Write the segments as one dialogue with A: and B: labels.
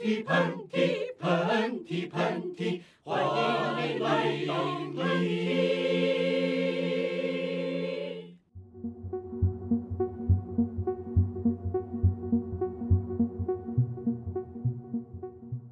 A: 嚏，喷嚏，喷嚏，喷嚏，欢迎你来到喷嚏。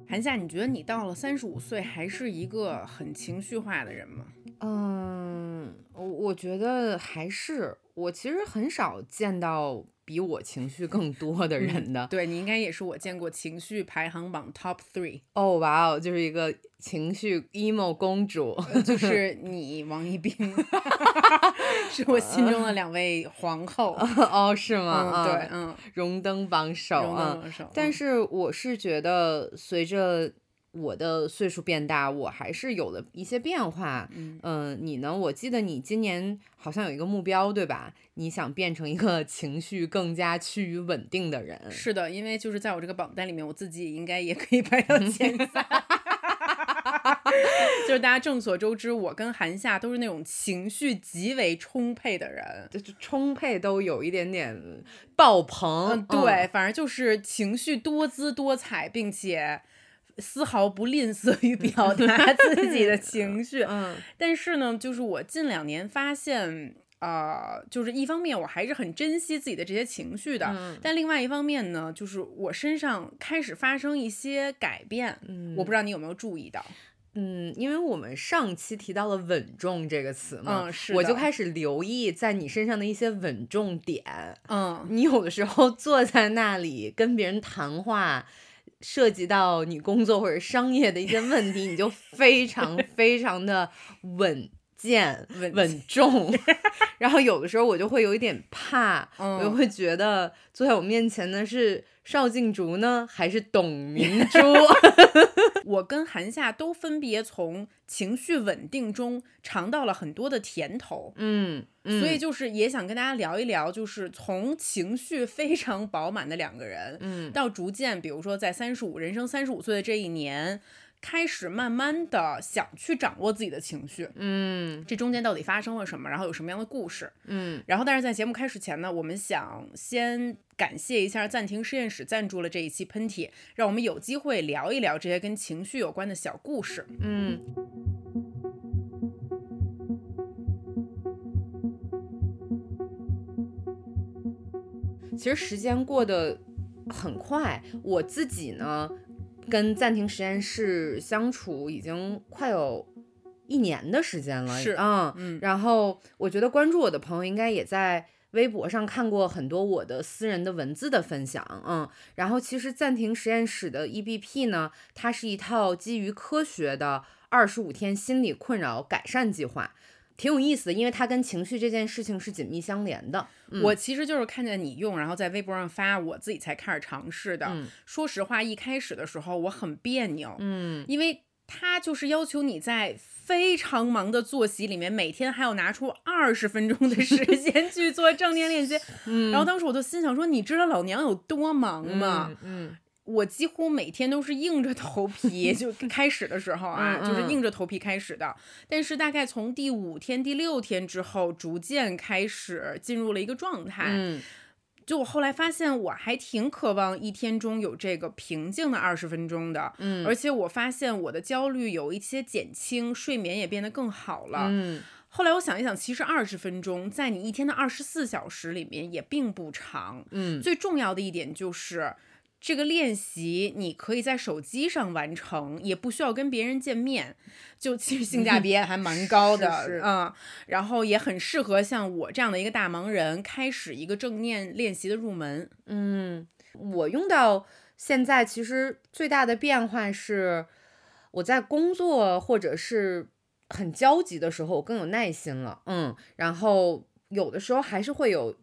B: 韩夏，你觉得你到了三十五岁还是一个很情绪化的人吗？
C: 嗯，我我觉得还是，我其实很少见到比我情绪更 多的人的。
B: 对你应该也是我见过情绪排行榜 top three，
C: 哦，哇哦，就是一个情绪 emo 公主。
B: 就 是你王一冰，是我心中的两位皇后。
C: 哦，是吗？
B: 嗯，对，
C: 啊，
B: 嗯，
C: 荣登榜首
B: 荣
C: 啊
B: 登。榜首。
C: 但
B: 嗯
C: 是我是觉得，随着我的岁数变大，我还是有了一些变化。
B: 嗯
C: 你呢？我记得你今年好像有一个目标，对吧？你想变成一个情绪更加趋于稳定的人。
B: 是的，因为就是在我这个榜单里面，我自己应该也可以排到前三。就是大家众所周知，我跟韩夏都是那种情绪极为充沛的人。
C: 就是充沛都有一点点爆棚。
B: 嗯，对，反正就是情绪多姿多彩，并且丝毫不吝啬于表达自己的 情绪。
C: 嗯
B: 但是呢，就是我近两年发现，呃，就是一方面我还是很珍惜自己的这些情绪的，
C: 嗯
B: 但另外一方面呢，就是我身上开始发生一些改变。
C: 嗯
B: 我不知道你有没有注意到？
C: 嗯，因为我们上期提到了“稳重”这个词嘛，
B: 嗯是
C: 我就开始留意在你身上的一些稳重点。
B: 嗯，
C: 你有的时候坐在那里跟别人谈话，涉及到你工作或者商业的一些问题，你就非常 非常的稳健、
B: 稳
C: 稳重。然后有的时候我就会有一点怕，我就
B: 嗯
C: 会觉得坐在我面前的是邵静竹呢，还是董 明珠？
B: 我跟韩夏都分别从情绪稳定中尝到了很多的甜头。
C: 嗯，嗯
B: 所以就是也想跟大家聊一聊，就是从情绪非常饱满的两个人，
C: 嗯
B: 到逐渐，比如说在三十五人生三十五岁的这一年，开始慢慢的想去掌握自己的情绪，
C: 嗯
B: 这中间到底发生了什么，然后有什么样的故事。
C: 嗯
B: 然后，但是在节目开始前呢，我们想先感谢一下暂停实验室赞助了这一期喷嚏，让我们有机会聊一聊这些跟情绪有关的小故事。
C: 嗯。其实时间过得很快，我自己呢，跟暂停实验室相处已经快有一年的时间了，
B: 是
C: 嗯
B: 嗯。
C: 然后我觉得关注我的朋友应该也在微博上看过很多我的私人的文字的分享，嗯，然后其实暂停实验室的 EBP 呢，它是一套基于科学的二十五天心理困扰改善计划，挺有意思的，因为它跟情绪这件事情是紧密相连的。嗯
B: 我其实就是看见你用，然后在微博上发，我自己才开始尝试的。
C: 嗯
B: 说实话，一开始的时候我很别扭，
C: 嗯
B: 因为它就是要求你在非常忙的作息里面，每天还要拿出二十分钟的时间去做正念练习。
C: 嗯
B: 然后当时我就心想说，你知道老娘有多忙吗？
C: 嗯
B: 我几乎每天都是硬着头皮，就开始的时候啊，
C: 嗯
B: 就是
C: 嗯
B: 硬着头皮开始的。但是大概从第五天、第六天之后，逐渐开始进入了一个状态。
C: 嗯
B: 就我后来发现，我还挺渴望一天中有这个平静的二十分钟的。
C: 嗯
B: 而且我发现我的焦虑有一些减轻，睡眠也变得更好了。
C: 嗯
B: 后来我想一想，其实二十分钟在你一天的二十四小时里面也并不长。
C: 嗯
B: 最重要的一点就是，这个练习你可以在手机上完成，也不需要跟别人见面，就其实性价比也还蛮高的，
C: 是是
B: 嗯，然后也很适合像我这样的一个大忙人开始一个正念练习的入门。
C: 嗯，我用到现在其实最大的变化是，我在工作或者是很焦急的时候，我更有耐心了。嗯，然后有的时候还是会有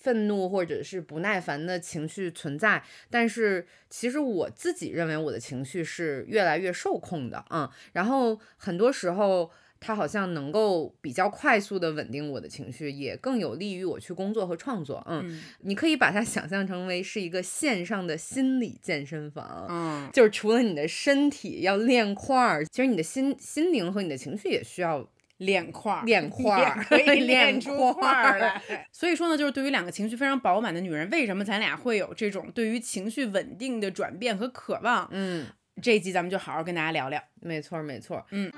C: 愤怒或者是不耐烦的情绪存在，但是其实我自己认为我的情绪是越来越受控的。嗯，然后很多时候。它好像能够比较快速的稳定我的情绪，也更有利于我去工作和创作。嗯，
B: 嗯
C: 你可以把它想象成为是一个线上的心理健身房，
B: 嗯，
C: 就是除了你的身体要练块儿，其实你的心心灵和你的情绪也需要
B: 练块儿，
C: 练块儿
B: 也可以
C: 练
B: 练出
C: 块
B: 块儿
C: 儿
B: 来。所以说呢，就是对于两个情绪非常饱满的女人，为什么咱俩会有这种对于情绪稳定的转变和渴望？
C: 嗯，
B: 这一集咱们就好好跟大家聊聊。
C: 没错儿没错儿。
B: 嗯。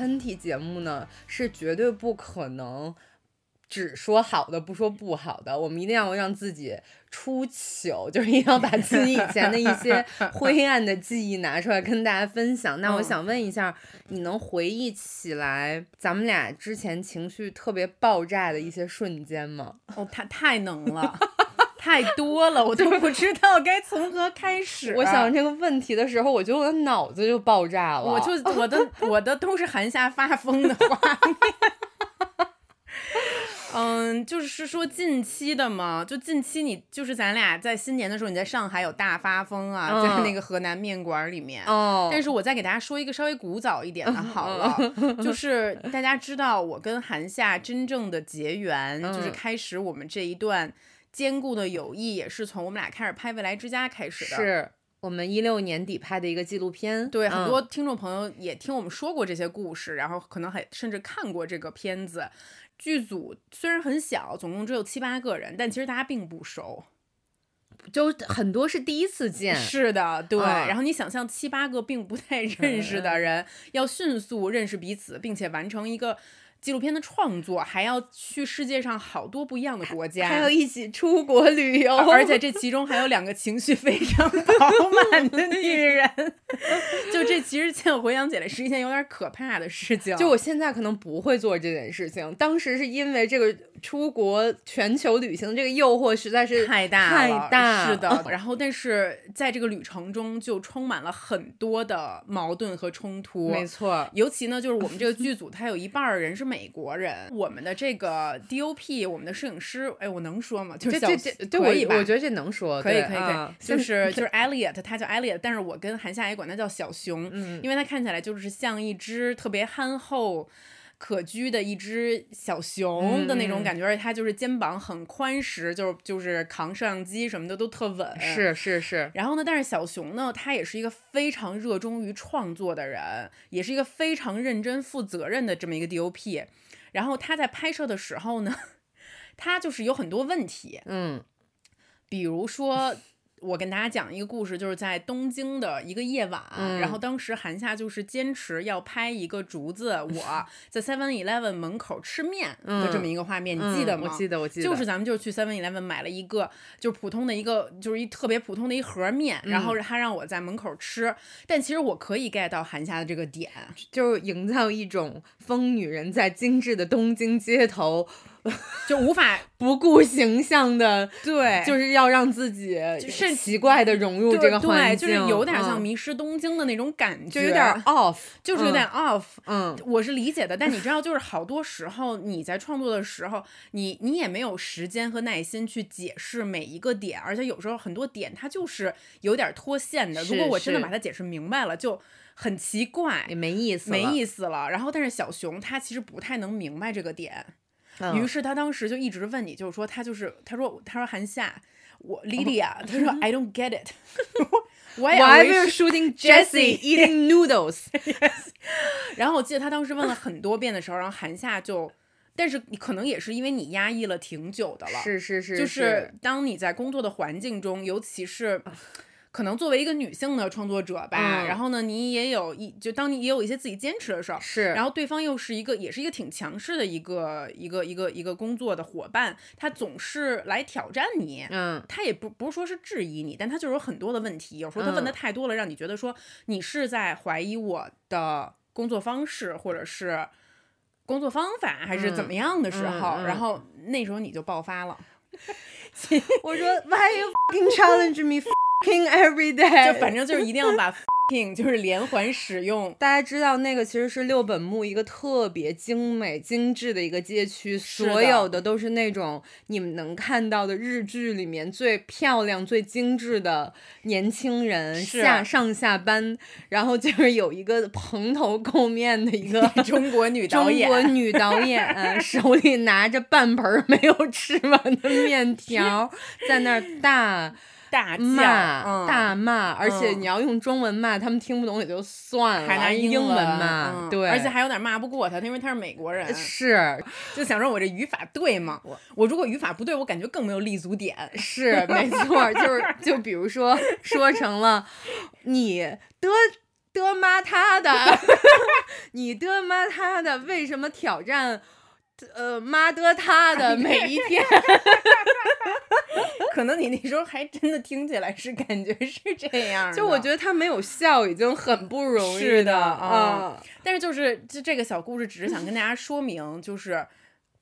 C: 喷嚏节目呢，是绝对不可能只说好的不说不好的，我们一定要让自己出糗，就是一定要把自己以前的一些 灰暗的记忆拿出来跟大家分享。那我
B: 嗯
C: 想问一下，你能回忆起来咱们俩之前情绪特别爆炸的一些瞬间吗？
B: 哦，太太能了，太多了，我都不知道该从何开始。
C: 我想这个问题的时候，我觉得我的脑子就爆炸了。
B: 我就我的 我的都是韩夏发疯的画面。嗯，就是说近期的嘛，就近期你就是咱俩在新年的时候，你在上海有大发疯啊，
C: 嗯
B: 在那个河南面馆里面。
C: 哦，
B: 但是我再给大家说一个稍微古早一点的好了，就是大家知道我跟韩夏真正的结缘，就是
C: 嗯
B: 开始我们这一段坚固的友谊，也是从我们俩开始拍《未来之家》开始的。
C: 是我们一六年底拍的一个纪录片，
B: 对，很
C: 嗯
B: 多听众朋友也听我们说过这些故事，然后可能还甚至看过这个片子。剧组虽然很小，总共只有七八个人，但其实大家并不熟。
C: 就很多是第一次见，
B: 是的，对。
C: 嗯
B: 然后你想象七八个并不太 认识的人，要迅速认识彼此，并且完成一个纪录片的创作，还要去世界上好多不一样的国家，
C: 还要一起出国旅游，
B: 而且这其中还有两个情绪非常饱满的女人，就这其实现在回想起来是一件有点可怕的事情。
C: 就我现在可能不会做这件事情，当时是因为这个出国全球旅行这个诱惑实在是
B: 太大
C: 太
B: 了
C: 大，
B: 是的。然后，但是在这个旅程中就充满了很多的矛盾和冲突。
C: 没错，
B: 尤其呢，就是我们这个剧组，它有一半儿人是美国人。我们的这个 DOP，我们的摄影师，哎，我能说吗？就是
C: 这
B: 小
C: 这这
B: 可以吧？
C: 我觉得这能说，
B: 可以，可以，可以
C: 啊，
B: 就是就是 Elliot，他叫 Elliot，但是我跟韩夏也管他叫小熊，
C: 嗯
B: 因为他看起来就是像一只特别憨厚。可掬的一只小熊的那种感觉，而且它就是肩膀很宽实，就是就是扛摄像机什么的都特稳。
C: 是是是，
B: 然后呢，但是小熊呢，他也是一个非常热衷于创作的人，也是一个非常认真负责任的这么一个 DOP。然后他在拍摄的时候呢，他就是有很多问题，
C: 嗯
B: 比如说。我跟大家讲一个故事，就是在东京的一个夜晚，然后
C: 嗯。
B: 当时韩夏就是坚持要拍一个竹子，我 在 Seven Eleven 门口吃面的这么一个画面，你记得吗？
C: 嗯我记得我记得，
B: 就是咱们就是去 Seven Eleven 买了一个就是普通的一个就是一特别普通的一盒面，然
C: 嗯。
B: 后他让我在门口吃，但其实我可以 get 到韩夏的这个点，
C: 就是营造一种疯女人在精致的东京街头
B: 就无法
C: 不顾形象的，
B: 对
C: 就是要让自己
B: 是
C: 奇怪的融入这个环
B: 对，
C: 境，
B: 就是有点像
C: 嗯
B: 迷失东京的那种感觉，
C: 就有点 off，
B: 就是有点 off。
C: 嗯
B: 我是理解的，但你知道，就是好多时候你在创作的时候，你你也没有时间和耐心去解释每一个点，而且有时候很多点它就是有点脱线的。如果我真的把它解释明白了，就很奇怪
C: 也。没意思，
B: 没，意思了，然后但是小熊他其实不太能明白这个点，
C: 嗯
B: 于是他当时就一直问你，就是说他就是他说他说韩夏，我 Lydia，、他说 I don't get it，Why
C: Why
B: are
C: we
B: we
C: are shooting Jesse eating noodles？
B: 然后我记得他当时问了很多遍的时候，然后韩夏就，但是你可能也是因为你压抑了挺久的了，
C: 是是是，
B: 就是当你在工作的环境中，尤其是。可能作为一个女性的创作者吧，
C: 嗯。
B: 然后呢，你也有一就当你也有一些自己坚持的时候，
C: 是，
B: 然后对方又是一个也是一个挺强势的一个一个一个一个工作的伙伴，他总是来挑战你，
C: 嗯。
B: 他也不不是说是质疑你，但他就是有很多的问题，有时候他问的
C: 嗯
B: 太多了，让你觉得说你是在怀疑我的工作方式，或者是工作方法，还是怎么样的时候，
C: 嗯嗯。
B: 然后那时候你就爆发了，
C: 我说 Why you fucking challenge me fucking every day？
B: 就反正就是一定要把 king 就是连环使用。
C: 大家知道那个其实是六本木一个特别精美精致的一个街区，所有的都是那种你们能看到的日剧里面最漂亮、最精致的年轻人下上下班，然后就是有一个蓬头垢面的一个
B: 中国女导演中，
C: 国女导演 手里拿着半盆儿没有吃完的面条，在那儿大
B: 大，
C: 骂、
B: 嗯、
C: 大骂，而且
B: 嗯
C: 你要用中文骂，他们听不懂也就算了，
B: 还拿
C: 英
B: 文
C: 骂，
B: 嗯
C: 对，
B: 而且还有点骂不过他，因为他是美国人，
C: 是
B: 就想说我这语法对吗？我我如果语法不对，我感觉更没有立足点。
C: 是没 错，就是就比如说说成了你的。的妈他的，你的妈他的，为什么挑战？呃，妈的他的每一天，
B: 可能你那时候还真的听起来是感觉是这样的，
C: 就我觉得他没有笑已经很不容易
B: 是的
C: 啊
B: 啊。但是就是就这个小故事，只是想跟大家说明，就是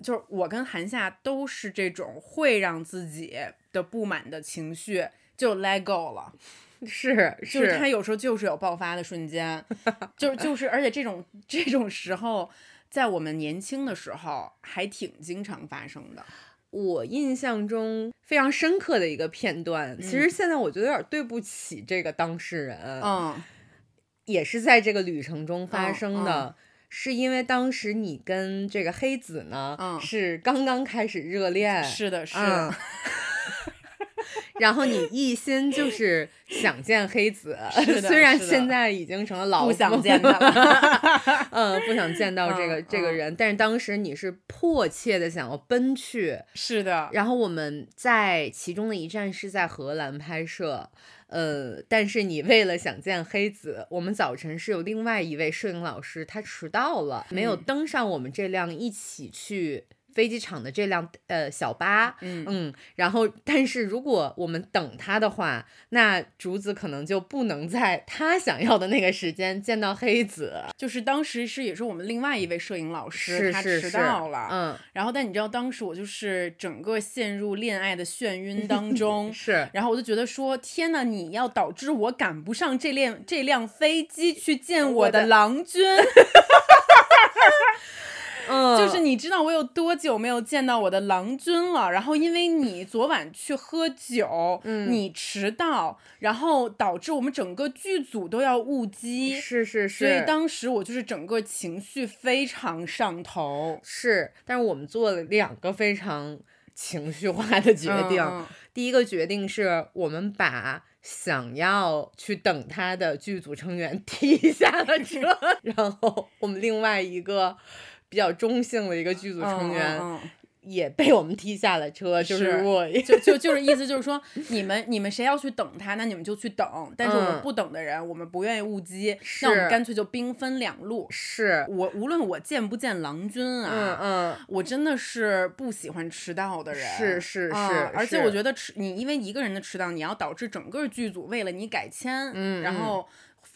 B: 就是我跟韩夏都是这种会让自己的不满的情绪就 let go 了，
C: 是
B: 就是他有时候就是有爆发的瞬间，就就是而且这种这种时候，在我们年轻的时候还挺经常发生的。
C: 我印象中非常深刻的一个片段，其实现在我觉得有点对不起这个当事人，
B: 嗯，
C: 也是在这个旅程中发生的。
B: 嗯
C: 是因为当时你跟这个黑子呢，
B: 嗯
C: 是刚刚开始热恋，
B: 是的，是
C: 嗯
B: 的，
C: 然后你一心就是想见黑子 虽然现在已经成了老
B: 不想
C: 夫
B: 见他了。
C: 嗯，不想见到这个、
B: 嗯
C: 这个
B: 嗯
C: 人，但是当时你是迫切的想要奔去，
B: 是的，
C: 然后我们在其中的一站是在荷兰拍摄，呃，但是你为了想见黑子，我们早晨是有另外一位摄影老师，他迟到了，没有
B: 嗯
C: 登上我们这辆一起去。飞机场的这辆呃小巴，
B: 嗯。
C: 然后但是如果我们等他的话，那竹子可能就不能在他想要的那个时间见到黑子，
B: 就是当时是也是我们另外一位摄影老师，他迟到了，
C: 嗯，
B: 然后但你知道当时我就是整个陷入恋爱的眩晕当 中。
C: 是。
B: 然后我就觉得说，天呐，你要导致我赶不上这辆这辆飞机去见我的郎君，
C: 嗯，
B: 就是你知道我有多久没有见到我的郎君了，然后因为你昨晚去喝酒，
C: 嗯。
B: 你迟到，然后导致我们整个剧组都要误机，
C: 是是是，
B: 所以当时我就是整个情绪非常上头，
C: 是，但是我们做了两个非常情绪化的决定。第一个决定是我们把想要去等他的剧组成员 踢下了车，然后我们另外一个比较中性的一个剧组成员
B: 嗯嗯。
C: 也被我们踢下了车，就是
B: 是
C: 我。
B: 就就就是意思就是说，你们你们谁要去等他，那你们就去等，但是我们
C: 嗯。
B: 不等的人，我们不愿意误机，那我们干脆就兵分两路。
C: 是，
B: 我无论我见不见郎君
C: 嗯
B: 啊，
C: 嗯，
B: 我真的是不喜欢迟到的人，
C: 是是
B: 啊
C: 是
B: 而且我觉得迟你因为一个人的迟到，你要导致整个剧组为了你改签，
C: 嗯嗯。
B: 然后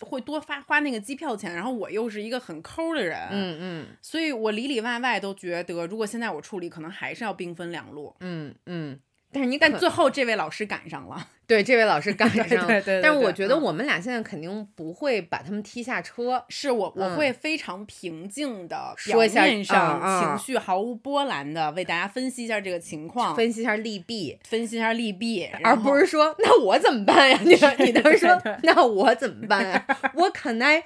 B: 会多发花那个机票钱，然后我又是一个很抠的人，
C: 嗯嗯
B: 所以我里里外外都觉得，如果现在我处理，可能还是要兵分两路。
C: 嗯嗯。但是你可
B: 但最后这位老师赶上了，
C: 对这位老师赶上 了，
B: 对对对
C: 但是我觉得我们俩现在肯定不会把他们踢下车，
B: 是我我
C: 嗯。
B: 会非常平静的表
C: 说一下
B: 面上情绪毫无波澜的为大家分析一下这个情况，
C: 分析一下利弊，
B: 分析一下利弊，
C: 而不是说那我怎么办呀？你 你当时说那我怎么办呀？What can I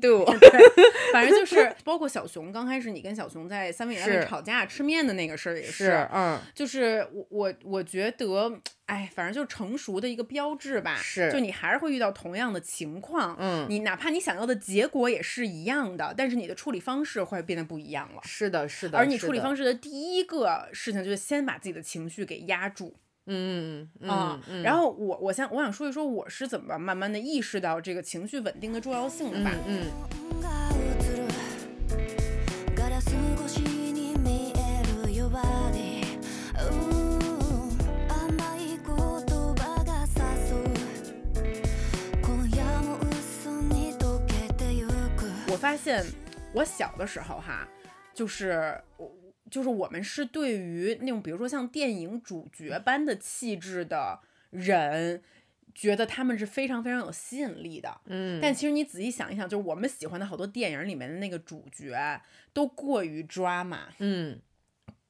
C: do？
B: 反正就是包括小熊，刚开始你跟小熊在三味园
C: 是
B: 吵架吃面的那个事儿也是，
C: 嗯，
B: 就是我我我觉得，哎，反正就是成熟的一个标志吧。
C: 是
B: 就你还是会遇到同样的情况，
C: 嗯
B: 你哪怕你想要的结果也是一样的，但是你的处理方式会变得不一样了。
C: 是的，是的。
B: 而你处理方式的第一个事情就是先把自己的情绪给压住
C: 嗯嗯
B: 啊、
C: 嗯，
B: 然后我我想我想说一说我是怎么慢慢的意识到这个情绪稳定的重要性的吧。
C: 嗯
D: が映るガラス越しに見える Your body うん甘い言葉が誘う今夜も嘘に溶けてゆく
B: 我发现我小的时候哈，就是我 就是我们是对于那种比如说像电影主角般的气质的人。觉得他们是非常非常有吸引力的。
C: 嗯，
B: 但其实你仔细想一想，就是我们喜欢的好多电影里面的那个主角都过于 drama，
C: 嗯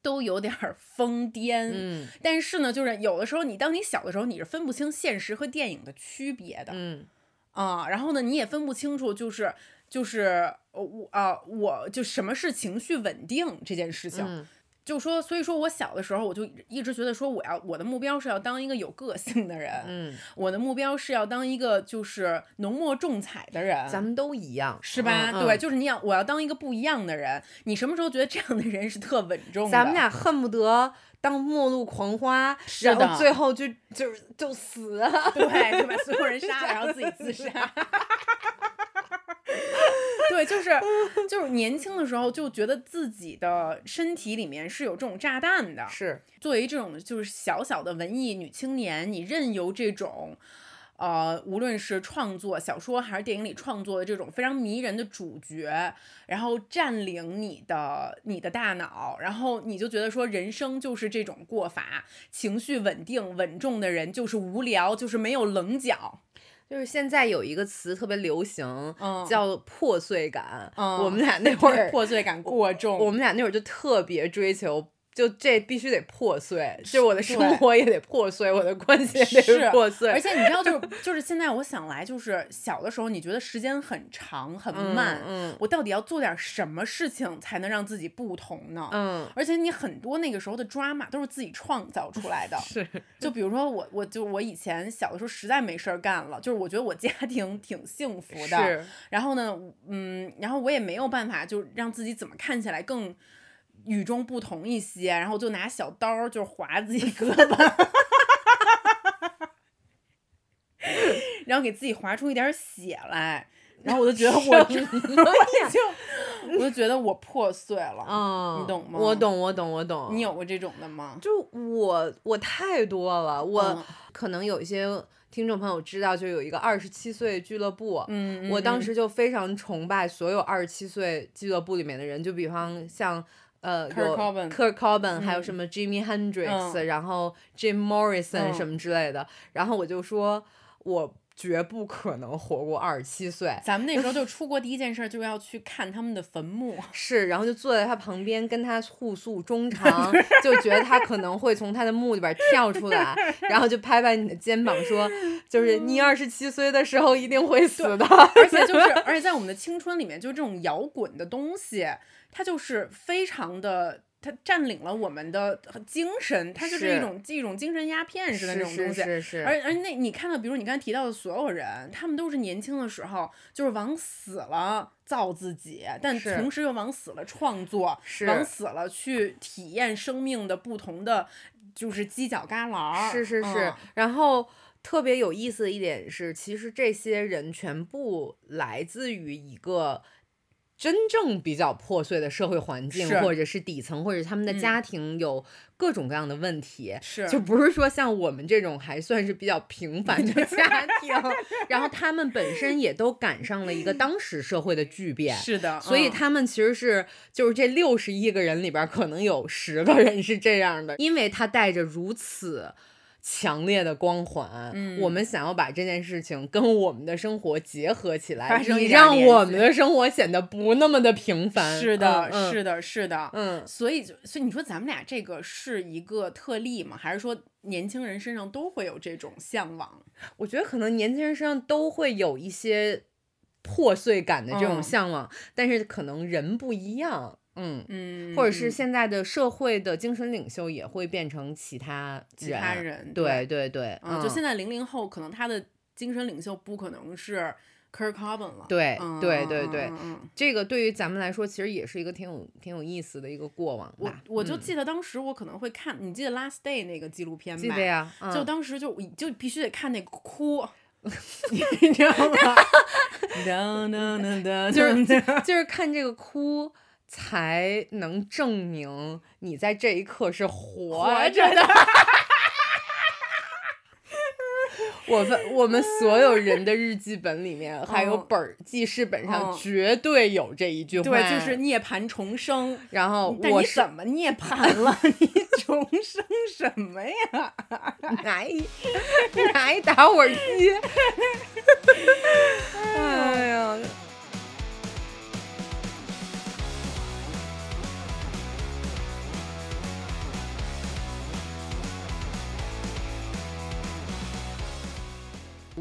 B: 都有点儿疯癫。
C: 嗯
B: 但是呢，就是有的时候你当你小的时候，你是分不清现实和电影的区别的。
C: 嗯
B: 啊，然后呢，你也分不清楚，就是就是呃我啊、我就什么是情绪稳定这件事情，
C: 嗯
B: 就说，所以说我小的时候我就一直觉得说我要我的目标是要当一个有个性的人，
C: 嗯，
B: 我的目标是要当一个就是浓墨重彩的人，
C: 咱们都一样，
B: 是吧？
C: 嗯
B: 对，，就是你要我要当一个不一样的人，你什么时候觉得这样的人是特稳重的？
C: 咱们俩恨不得当末路狂花，然后最后就就就死了。
B: 对，就把 所有人杀了，然后自己自杀。对，就是就是年轻的时候就觉得自己的身体里面是有这种炸弹的。
C: 是，
B: 作为这种就是小小的文艺女青年，你任由这种。呃，无论是创作小说还是电影里创作的这种非常迷人的主角，然后占领你的你的大脑，然后你就觉得说人生就是这种过法，情绪稳定稳重的人就是无聊，就是没有棱角。
C: 就是现在有一个词特别流行，
B: 嗯
C: 叫破碎感。
B: 嗯
C: 我们俩那会儿，
B: 破碎感过重，
C: 我们俩那会儿就特别追求。就这必须得破碎，就我的生活也得破碎，我的关系也得
B: 是
C: 破碎，
B: 而 且你知道，就是就是现在我想来，就是小的时候你觉得时间很长很
C: 嗯
B: 慢，
C: 嗯
B: 我到底要做点什么事情才能让自己不同呢？
C: 嗯，
B: 而且你很多那个时候的 drama 都是自己创造出来的，
C: 是，
B: 就比如说我，我就我以前小的时候实在没事儿干了，就是我觉得我家 庭挺幸福的，
C: 是，
B: 然后呢，嗯，然后我也没有办法，就让自己怎么看起来更与众不同一些，然后就拿小刀就划自己 胳膊，然后给自己划出一点血来，然后我就觉得我，我就我就觉得我破碎了，
C: 嗯，
B: 你懂吗
C: 我懂，我懂，我懂。
B: 你有过这种的吗？
C: 就我我太多了，我
B: 嗯
C: 可能有一些听众朋友知道，就有一个二十七岁俱乐部。
B: 嗯，
C: 我当
B: 嗯
C: 时就非常崇拜所有二十七岁俱乐部里面的人，就比方像呃
B: Kurt
C: 有 Kurt Cobain，、还有
B: 嗯
C: 什么 Jimmy Hendrix，、
B: 嗯
C: 然后 Jim Morrison
B: 嗯
C: 什么之类的。然后我就说，我绝不可能活过二十七岁。
B: 咱们那时候就 出国第一件事就要去看他们的坟墓，
C: 是，然后就坐在他旁边跟他互诉衷肠，就觉得他可能会从他的墓里边跳出来，然后就拍拍你的肩膀说，就是你二十七岁的时候一定会死的。
B: 而且就是，而且在我们的青春里面，就这种摇滚的东西，它就是非常的，它占领了我们的精神，它就是一
C: 是
B: 种一种精神鸦片似的那种东西。
C: 是是，
B: 而而那你看到，比如你刚才提到的所有人，他们都是年轻的时候就是往死了造自己，但同时又往死了创作，往死了去体验生命的不同的就是犄角旮旯儿。
C: 是是是
B: 嗯，
C: 然后。特别有意思的一点是，其实这些人全部来自于一个真正比较破碎的社会环境，或者是底层，或者他们的
B: 嗯
C: 家庭有各种各样的问题。
B: 是
C: 就不是说像我们这种还算是比较平凡的家庭，然后他们本身也都赶上了一个当时社会的巨变，
B: 是的，
C: 所以
B: 嗯
C: 他们其实是就是这六十亿个人里边可能有十个人是这样的，因为他带着如此。强烈的光环，
B: 嗯
C: 我们想要把这件事情跟我们的生活结合起来，
B: 发生
C: 以
B: 一点联
C: 让我们的生活显得不那么的平凡。
B: 是的，
C: 嗯、
B: 是的，是的，
C: 嗯，
B: 所以就，所以你说咱们俩这个是一个特例吗？还是说年轻人身上都会有这种向往？
C: 我觉得可能年轻人身上都会有一些破碎感的这种
B: 嗯
C: 向往，但是可能人不一样，嗯，
B: 嗯，
C: 或者是
B: 嗯
C: 现在的社会的精神领袖也会变成其他
B: 其他人
C: 对对对，
B: 嗯，就现在零零后，可能他的精神领袖不可能是 Kurt Cobain 了。
C: 对
B: 嗯
C: 对对对这个对于咱们来说，其实也是一个挺有挺有意思的一个过往
B: 我我就记得当时我可能会看，你记得《Last Day》那个纪录片吧？
C: 记得呀，
B: 就
C: 嗯
B: 当时就就必须得看那个哭，你知道吗？
C: 就是就是看这个哭。才能证明你在这一刻是活
B: 活
C: 着的。我们我们所有人的日记本里面，还有
B: 嗯
C: 本儿记事本上
B: 嗯
C: 绝对有这一句话。
B: 对，就是涅槃重生。
C: 然后我
B: 怎么涅槃了？你重生什么呀？
C: 拿一拿一打火机。哎呀，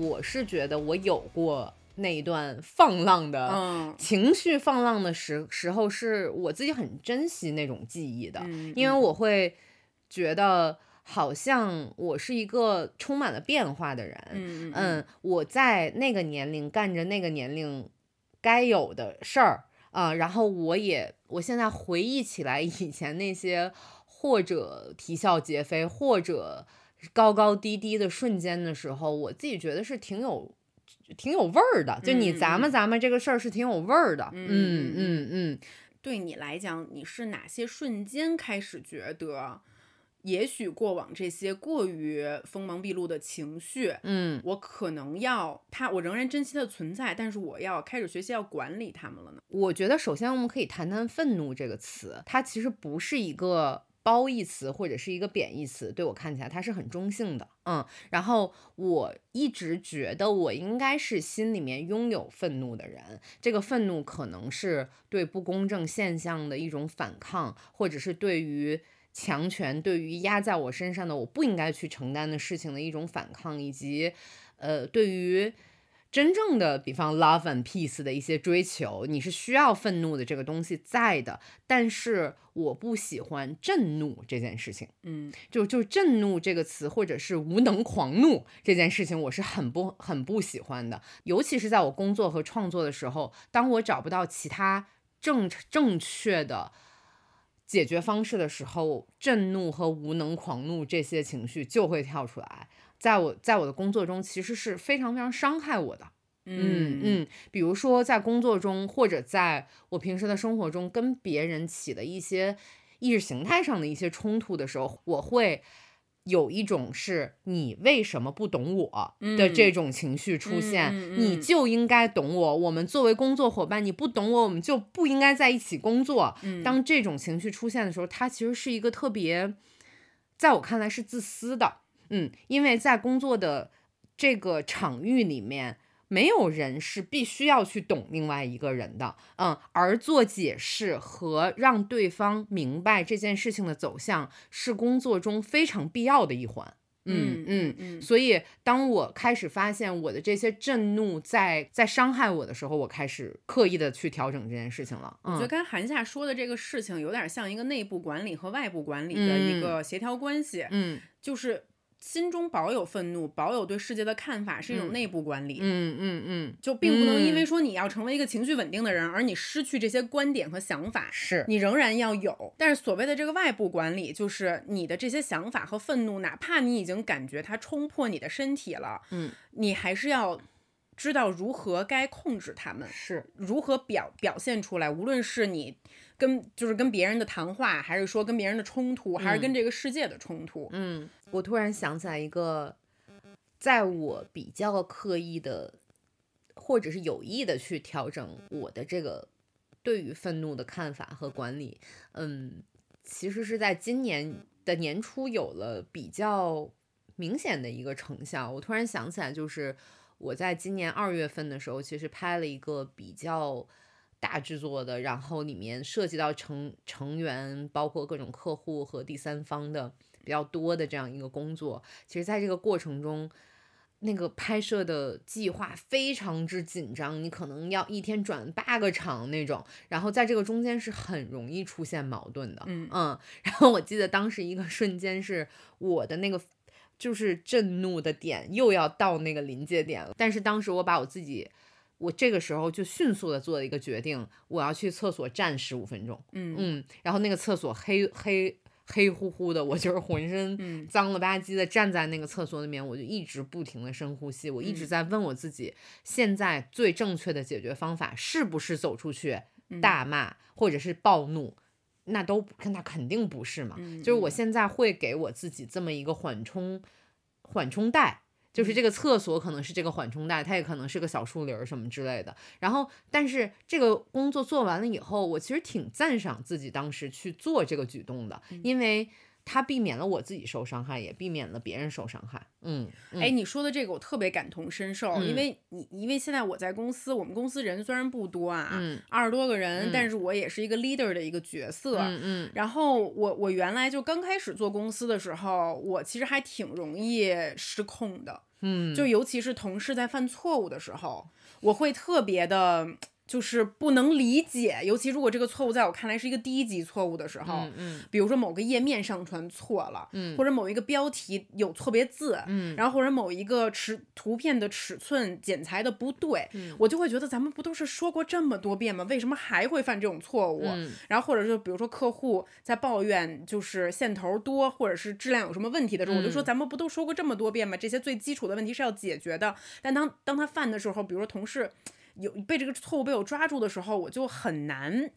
C: 我是觉得我有过那一段放浪的。
B: 嗯
C: 情绪放浪的时时候，是我自己很珍惜那种记忆的，
B: 嗯
C: 因为我会觉得好像我是一个充满了变化的人，
B: 嗯
C: 嗯，我在那个年龄干着那个年龄该有的事儿啊、然后我也我现在回忆起来以前那些或者啼笑皆非，或者高高低低的瞬间的时候，我自己觉得是挺有。挺有味儿的，就你
B: 嗯
C: 咱们咱们这个事儿是挺有味儿的，
B: 嗯
C: 嗯嗯嗯，
B: 对你来讲，你是哪些瞬间开始觉得，也许过往这些过于锋芒毕露的情绪，
C: 嗯，
B: 我可能要它，我仍然珍惜它的存在，但是我要开始学习要管理它们了呢？
C: 我觉得首先我们可以谈谈“愤怒”这个词，它其实不是一个褒义词或者是一个贬义词，对我看起来它是很中性的，嗯。然后我一直觉得我应该是心里面拥有愤怒的人，这个愤怒可能是对不公正现象的一种反抗，或者是对于。强权对于压在我身上的我不应该去承担的事情的一种反抗，以及，呃，对于真正的，比方 love and peace 的一些追求，你是需要愤怒的这个东西在的。但是我不喜欢震怒这件事情，
B: 嗯
C: 就就震怒这个词，或者是无能狂怒这件事情，我是很不很不喜欢的。尤其是在我工作和创作的时候，当我找不到其他正正确的。解决方式的时候，震怒和无能狂怒这些情绪就会跳出来，在我在我的工作中，其实是非常非常伤害我的。嗯嗯，比如说在工作中，或者在我平时的生活中，跟别人起的一些意识形态上的一些冲突的时候，我会有一种是你为什么不懂我的这种情绪出现，
B: 嗯嗯嗯
C: 你就应该懂我。我们作为工作伙伴，你不懂我，我们就不应该在一起工作。
B: 嗯
C: 当这种情绪出现的时候，它其实是一个特别，在我看来是自私的。嗯，因为在工作的这个场域里面，没有人是必须要去懂另外一个人的，嗯，而做解释和让对方明白这件事情的走向，是工作中非常必要的一环。嗯嗯
B: 嗯
C: 所以当我开始发现我的这些震怒在在伤害我的时候，我开始刻意的去调整这件事情了。嗯
B: 我觉得刚才韩夏说的这个事情，有点像一个内部管理和外部管理的一个协调关系，
C: 嗯。
B: 就是心中保有愤怒，保有对世界的看法，是一种
C: 嗯
B: 内部管理。
C: 嗯嗯嗯，
B: 就并不能因为
C: 嗯
B: 说你要成为一个情绪稳定的人，而你失去这些观点和想法，
C: 是
B: 你仍然要有。但是所谓的这个外部管理，就是你的这些想法和愤怒，哪怕你已经感觉它冲破你的身体了，
C: 嗯，
B: 你还是要知道如何该控制他们，
C: 是
B: 如何表表现出来。无论是你跟就是跟别人的谈话，还是说跟别人的冲突，还是跟这个世界的冲突，
C: 嗯，我突然想起来一个，在我比较刻意的，或者是有意的去调整我的这个对于愤怒的看法和管理，嗯，其实是在今年的年初有了比较明显的一个成效。我突然想起来，就是我在今年二月份的时候，其实拍了一个比较。大制作的，然后里面涉及到成成员，包括各种客户和第三方的比较多的这样一个工作。其实，在这个过程中，那个拍摄的计划非常之紧张，你可能要一天转八个场那种，然后在这个中间是很容易出现矛盾的。
B: 嗯
C: 然后我记得当时一个瞬间是我的那个。就是震怒的点又要到那个临界点了，但是当时我把我自己，我这个时候就迅速的做了一个决定，我要去厕所站十五分钟。
B: 嗯
C: 嗯，然后那个厕所黑黑黑乎乎的，我就是浑身
B: 嗯
C: 脏了吧唧的站在那个厕所里面，我就一直不停的深呼吸，我一直
B: 嗯
C: 在问我自己，现在最正确的解决方法是不是走出去
B: 嗯
C: 大骂或者是暴怒？那都不那肯定不是嘛，
B: 嗯
C: 就是我
B: 嗯
C: 现在会给我自己这么一个缓冲缓冲带。就是这个厕所可能是这个缓冲带，它也可能是个小树林儿什么之类的。然后，但是这个工作做完了以后，我其实挺赞赏自己当时去做这个举动的，因为它避免了我自己受伤害，也避免了别人受伤害。嗯，嗯
B: 哎，你说的这个我特别感同身受，因
C: 嗯
B: 为你因为现在我在公司，我们公司人虽然不多啊，
C: 嗯
B: 二十多个人，
C: 嗯
B: 但是我也是一个 leader 的一个角色。
C: 嗯嗯
B: 然后我我原来就刚开始做公司的时候，我其实还挺容易失控的，
C: 嗯，
B: 就尤其是同事在犯错误的时候，我会特别的。就是不能理解，尤其如果这个错误在我看来是一个低级错误的时候，
C: 嗯嗯
B: 比如说某个页面上传错了，
C: 嗯
B: 或者某一个标题有错别字，
C: 嗯
B: 然后或者某一个尺图片的尺寸剪裁的不对，
C: 嗯
B: 我就会觉得咱们不都是说过这么多遍吗？为什么还会犯这种错误？
C: 嗯
B: 然后或者是比如说客户在抱怨就是线头多或者是质量有什么问题的时候，我就说
C: 嗯
B: 咱们不都说过这么多遍吗？这些最基础的问题是要解决的。但当当他犯的时候，比如说同事有被这个错误被我抓住的时候，我就很难。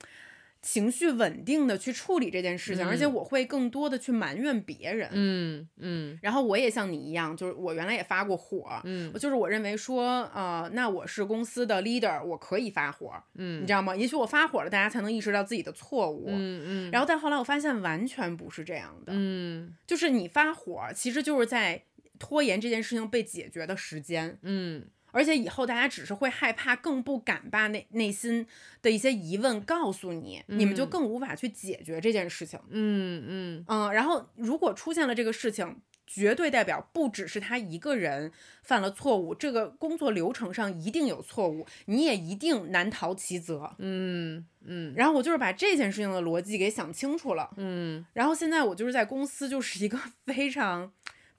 B: 情绪稳定的去处理这件事情，而且我会更多的去埋怨别人。
C: 嗯嗯
B: 然后我也像你一样，就是我原来也发过火，
C: 嗯
B: 就是我认为说，呃，那我是公司的 leader，我可以发火，嗯你
C: 嗯
B: 知道吗？也许我发火了，大家才能意识到自己的错误。
C: 嗯嗯，
B: 然后，但后来我发现完全不是这样的，
C: 嗯
B: 就是你发火，其实就是在拖延这件事情被解决的时间，
C: 嗯
B: 而且以后大家只是会害怕，更不敢把内内心的一些疑问告诉你，你们就
C: 嗯。
B: 更无法去解决这件事情。
C: 嗯嗯。
B: 嗯，然后如果出现了这个事情，绝对代表不只是他一个人犯了错误，这个工作流程上一定有错误，你也一定难逃其责。
C: 嗯嗯。
B: 然后我就是把这件事情的逻辑给想清楚了，
C: 嗯。
B: 然后现在我就是在公司就是一个 非常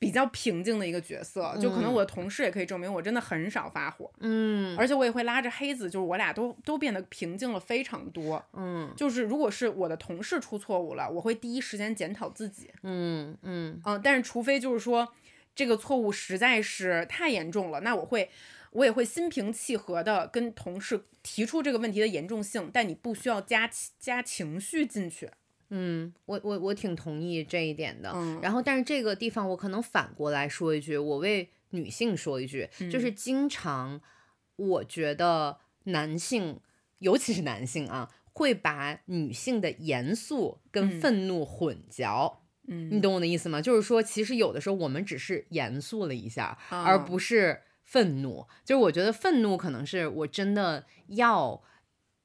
B: 比较平静的一个角色，就可能
C: 嗯
B: 我的同事也可以证明我真的很少发火，
C: 嗯
B: 而且我也会拉着黑子，就是我俩都都变得平静了非常多。
C: 嗯
B: 就是如果是我的同事出错误了，我会第一时间检讨自己。
C: 嗯嗯
B: 嗯，但是除非就是说这个错误实在是太严重了，那我会我也会心平气和的跟同事提出这个问题的严重性，但你不需要加加情绪进去。
C: 嗯，我我我挺同意这一点的。
B: 嗯
C: 然后，但是这个地方我可能反过来说一句，我为女性说一句，就是经常我觉得男性，尤其是男性啊，会把女性的严肃跟
B: 嗯
C: 愤怒混淆。
B: 嗯
C: 你懂我的意思吗？就是说，其实有的时候我们只是严肃了一下，
B: 啊
C: 而不是愤怒。就是我觉得愤怒可能是我真的要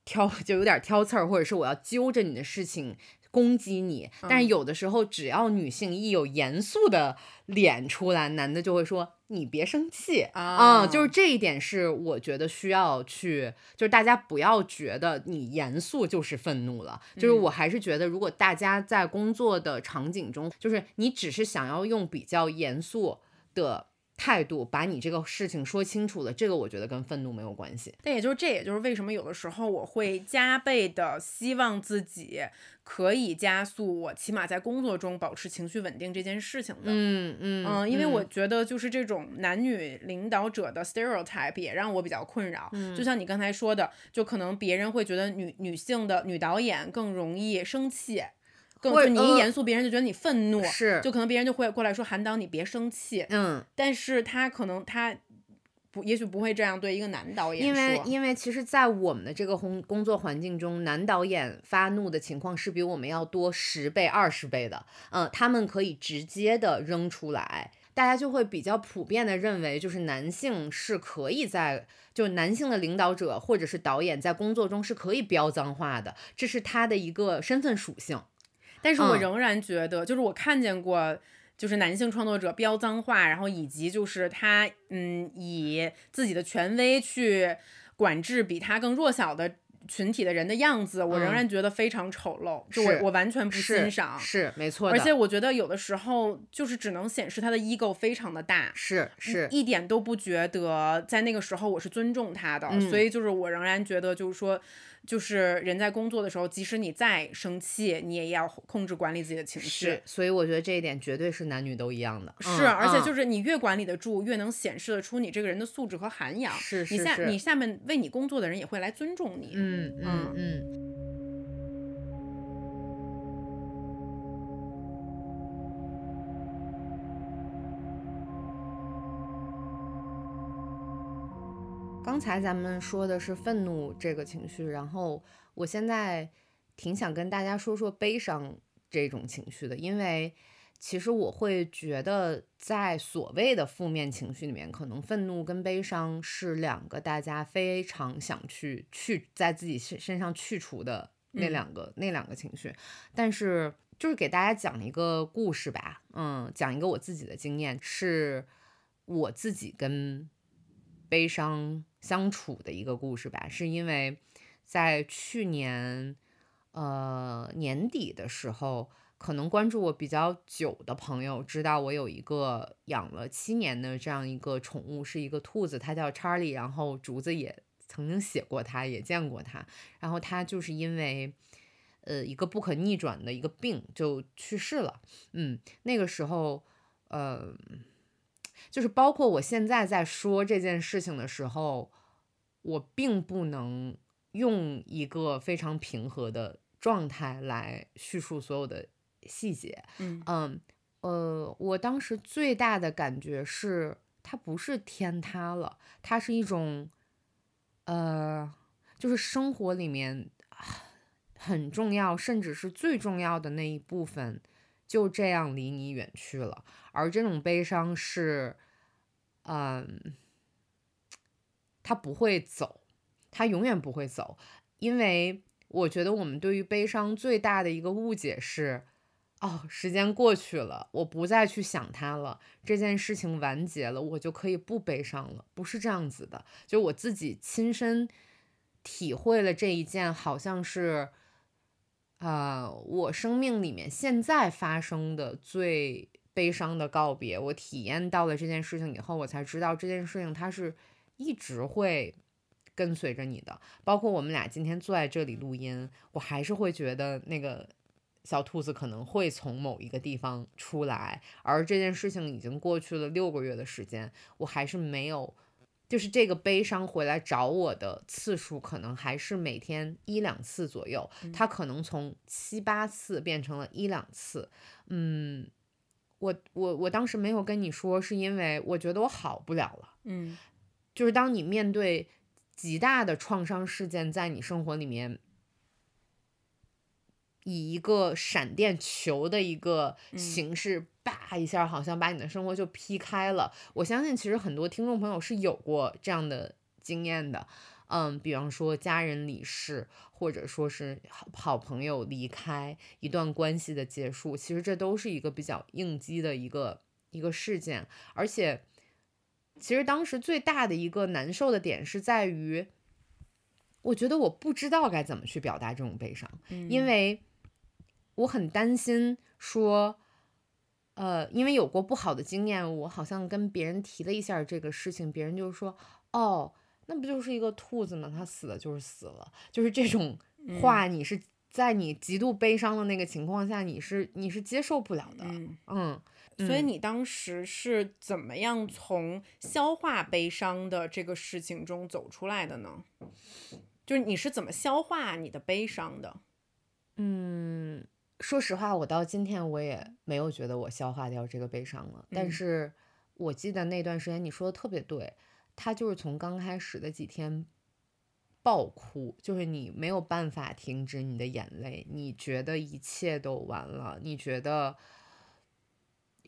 C: 挑，就有点挑刺儿，或者是我要揪着你的事情攻击你。但是有的时候，只要女性一有严肃的脸出来，男的就会说。你别生气
B: 啊
C: 就是这一点是我觉得需要去，就是大家不要觉得你严肃就是愤怒了，就是我还是觉得，如果大家在工作的场景中，就是你只是想要用比较严肃的态度把你这个事情说清楚了，这个我觉得跟愤怒没有关系。
B: 但也就是这，也就是为什么有的时候我会加倍的希望自己可以加速我起码在工作中保持情绪稳定这件事情的。
C: 嗯嗯
B: 嗯，因为我觉得就是这种男女领导者的 stereotype 也让我比较困扰。
C: 嗯
B: 就像你刚才说的，就可能别人会觉得女女性的女导演更容易生气，更
C: 或者
B: 就你一
C: 呃
B: 严肃，别人就觉得你愤怒，
C: 是
B: 就可能别人就会过来说韩导你别生气，
C: 嗯，
B: 但是他可能他不也许不会这样对一个男导演
C: 因为因为其实，在我们的这个工工作环境中，男导演发怒的情况是比我们要多十倍、二十倍的。嗯，他们可以直接的扔出来，大家就会比较普遍的认为，就是男性是可以在，就是男性的领导者或者是导演在工作中是可以飙脏话的，这是他的一个身份属性。
B: 但是我
C: 嗯。
B: 仍然觉得，就是我看见过，就是男性创作者飙脏话，然后以及就是他嗯以自己的权威去管制比他更弱小的群体的人的样子，我仍
C: 嗯。
B: 然觉得非常丑陋，就是我我完全不欣赏。
C: 是没。错的，
B: 而且我觉得有的时候就是只能显示他的 ego 非常的大，
C: 是是
B: 一点都不觉得在那个时候我是尊重他的，
C: 嗯。
B: 所以就是我仍然觉得就是说，就是人在工作的时候，即使你再生气，你也要控制管理自己的情绪
C: 是，。所以我觉得这一点绝对是男女都一样的。
B: 是，而且就是
C: 是
B: 你越管理得住，越能显示得出你这个人的素质和涵养。
C: 是
B: 你下
C: 是是
B: 你下面为你工作的人也会来尊重你。
C: 嗯嗯嗯。刚才咱们说的是愤怒这个情绪，然后我现在挺想跟大家说说悲伤这种情绪的，因为其实我会觉得，在所谓的负面情绪里面，可能愤怒跟悲伤是两个大家非常想去去在自己身身上去除的那
B: 嗯。
C: 两个、那两个情绪，但是就是给大家讲一个故事吧，嗯，讲一个我自己的经验，是我自己跟悲伤相处的一个故事吧，是因为在去年呃年底的时候，可能关注我比较久的朋友知道我有一个养了七年的这样一个宠物，是一个兔子，它叫查理，然后竹子也曾经写过它，也见过它，然后它就是因为。呃，一个不可逆转的一个病就去世了。嗯，那个时候，呃，就是包括我现在在说这件事情的时候，我并不能用一个非常平和的状态来叙述所有的细节。
B: 嗯
C: 嗯，呃，我当时最大的感觉是，它不是天塌了，它是一种，呃，就是生活里面啊很重要，甚至是最重要的那一部分，就这样离你远去了。而这种悲伤是，嗯，它不会走，它永远不会走，因为我觉得我们对于悲伤最大的一个误解是，哦，时间过去了，我不再去想它了，这件事情完结了，我就可以不悲伤了，不是这样子的。就我自己亲身体会了这一件，好像是，啊、我生命里面现在发生的最悲伤的告别。我体验到了这件事情以后，我才知道这件事情它是一直会跟随着你的。包括我们俩今天坐在这里录音，我还是会觉得那个小兔子可能会从某一个地方出来，而这件事情已经过去了六个月的时间，我还是没有。就是这个悲伤回来找我的次数，可能还是每天一两次左右。它可能从七八次变成了一两次。嗯，我我我当时没有跟你说，是因为我觉得我好不了了。
B: 嗯
C: 就是当你面对极大的创伤事件在你生活里面，以一个闪电球的一个形式，叭、一下，好像把你的生活就劈开了。我相信，其实很多听众朋友是有过这样的经验的。嗯，比方说家人离世，或者说是好好朋友离开，一段关系的结束，其实这都是一个比较应激的一个一个事件，而且。其实当时最大的一个难受的点是在于，我觉得我不知道该怎么去表达这种悲伤，
B: 嗯
C: 因为我很担心说，呃，因为有过不好的经验，我好像跟别人提了一下这个事情，别人就说，哦，那不就是一个兔子吗？它死了就是死了，就是这种话，你是在你极度悲伤的那个情况下，你是你是接受不了的，
B: 嗯。
C: 嗯
B: 所以
C: 嗯
B: 你当时是怎么样从消化悲伤的这个事情中走出来的呢？就是你是怎么消化你的悲伤的？
C: 嗯，说实话，我到今天我也没有觉得我消化掉这个悲伤了。但
B: 嗯
C: 是我记得那段时间你说的特别对，他就是从刚开始的几天爆哭，就是你没有办法停止你的眼泪，你觉得一切都完了，你觉得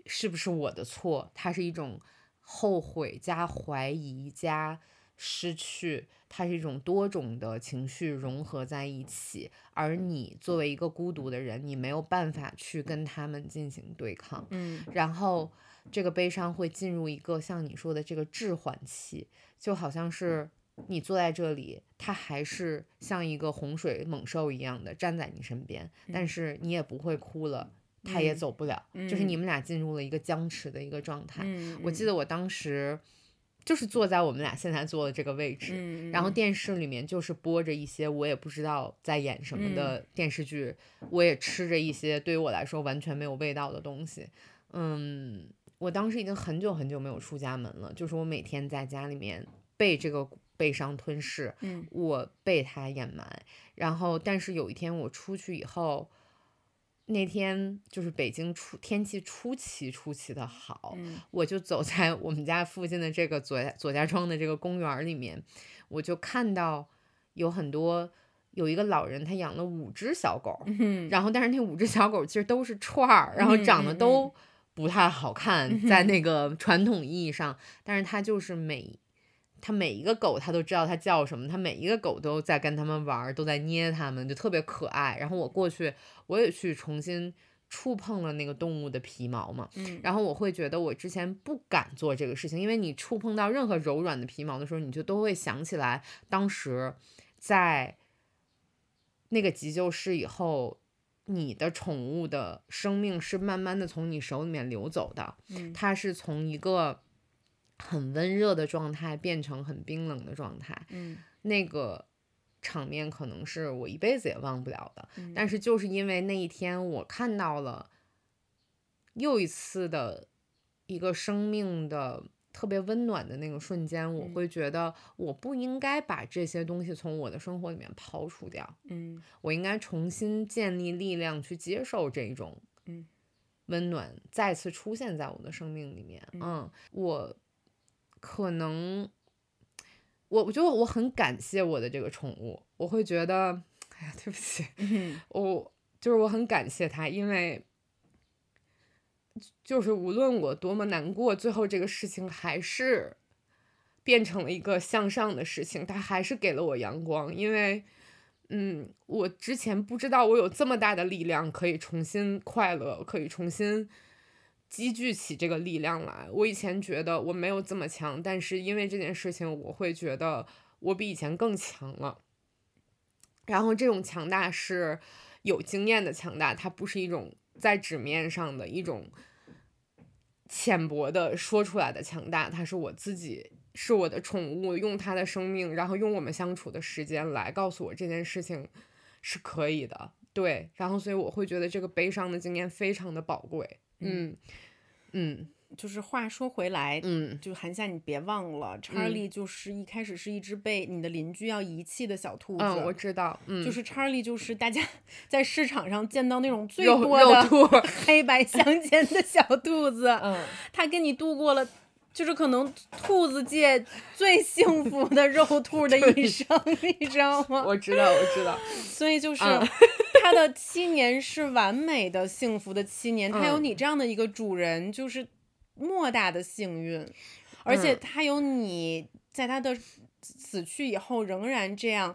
C: 是不是我的错？它是一种后悔加怀疑加失去，它是一种多种的情绪融合在一起，而你作为一个孤独的人，你没有办法去跟他们进行对抗，
B: 嗯
C: 然后这个悲伤会进入一个像你说的这个滞缓期，就好像是你坐在这里，它还是像一个洪水猛兽一样的站在你身边，但是你也不会哭了。它也
B: 嗯
C: 走不了，就是你们俩进入了一个僵持的一个状态。
B: 嗯，
C: 我记得我当时就是坐在我们俩现在坐的这个位置，
B: 嗯，
C: 然后电视里面就是播着一些我也不知道在演什么
B: 嗯
C: 的电视剧，我也吃着一些对于我来说完全没有味道的东西。嗯，我当时已经很久很久没有出家门了，就是我每天在家里面被这个悲伤吞噬，
B: 嗯。
C: 我被它掩埋。然后，但是有一天我出去以后，那天就是北京出天气出奇出奇的好，
B: 嗯。
C: 我就走在我们家附近的这个左左家庄的这个公园里面，我就看到有很多有一个老人，他养了五只小狗，
B: 嗯
C: 然后但是那五只小狗其实都是串儿，然后
B: 嗯
C: 长得
B: 嗯。
C: 都不太好看，在那个传统意义上，但是它就是每。它每一个狗，它都知道它叫什么，它每一个狗都在跟它们玩儿，都在捏它们，就特别可爱。然后我过去，我也去重新触碰了那个动物的皮毛嘛，
B: 嗯
C: 然后我会觉得我之前不敢做这个事情，因为你触碰到任何柔软的皮毛的时候，你就都会想起来当时在那个急救室以后，你的宠物的生命是慢慢的从你手里面流走的，
B: 嗯
C: 它是从一个很温热的状态变成很冰冷的状态，
B: 嗯
C: 那个场面可能是我一辈子也忘不了的。
B: 嗯
C: 但是就是因为那一天，我看到了又一次的一个生命的特别温暖的那个瞬间，我
B: 嗯
C: 会觉得我不应该把这些东西从我的生活里面抛除掉，
B: 嗯
C: 我应该重新建立力量去接受这种
B: 嗯
C: 温暖再次出现在我的生命里面。
B: 嗯
C: 嗯，我可能。我我觉得我很感谢我的这个宠物，我会觉得，哎呀，对不起，
B: 嗯
C: 我就是我很感谢它，因为就是无论我多么难过，最后这个事情还是变成了一个向上的事情，它还是给了我阳光，因为。嗯，我之前不知道我有这么大的力量可以重新快乐，可以重新积聚起这个力量来。我以前觉得我没有这么强，但是因为这件事情，我会觉得我比以前更强了。然后这种强大是有经验的强大，它不是一种在纸面上的一种浅薄的说出来的强大，它是我自己，是我的宠物，用它的生命，然后用我们相处的时间来告诉我这件事情是可以的。对，然后所以我会觉得这个悲伤的经验非常的宝贵。嗯嗯
B: 就是话说回来，
C: 嗯
B: 就韩夏，你别忘了，查理就是一开始是一只被你的邻居要遗弃的小兔子。
C: 嗯，我知道，嗯，
B: 就是查理，就是大家 在市场上见到那种最多的
C: 肉兔，
B: 黑白相间的小兔子，
C: 嗯，
B: 他跟你度过了。就是可能兔子界最幸福的肉兔的一生，你知道吗？
C: 我知道，我知道，
B: 所以就是
C: 嗯
B: 他的七年是完美的幸福的七年，他有
C: 嗯
B: 你这样的一个主人，就是莫大的幸运，而且
C: 嗯
B: 他有你在他的死去以后仍然这样。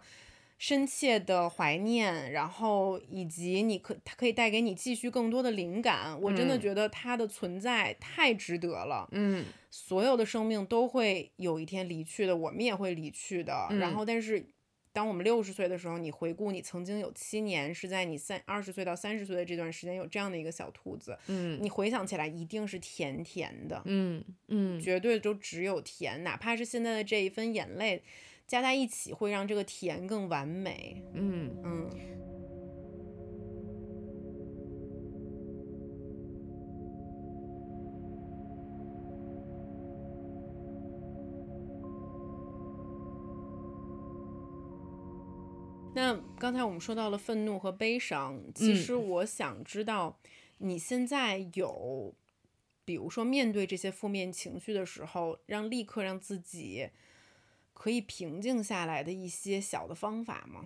B: 深切的怀念，然后以及你可他可以带给你继续更多的灵感，我真的
C: 嗯
B: 觉得他的存在太值得了。
C: 嗯
B: 所有的生命都会有一天离去的，我们也会离去的。然
C: 嗯
B: 后，但是当我们六十岁的时候，你回顾你曾经有七年是在你三二十岁到三十岁的这段时间有这样的一个小兔子，
C: 嗯。
B: 你回想起来一定是甜甜的，
C: 嗯嗯，
B: 绝对就只有甜，哪怕是现在的这一分眼泪加在一起，会让这个甜更完美。
C: 嗯。
B: 嗯。那刚才我们说到了愤怒和悲伤，其
C: 嗯
B: 实我想知道你现在有，比如说面对这些负面情绪的时候，让立刻让自己可以平静下来的一些小的方法吗？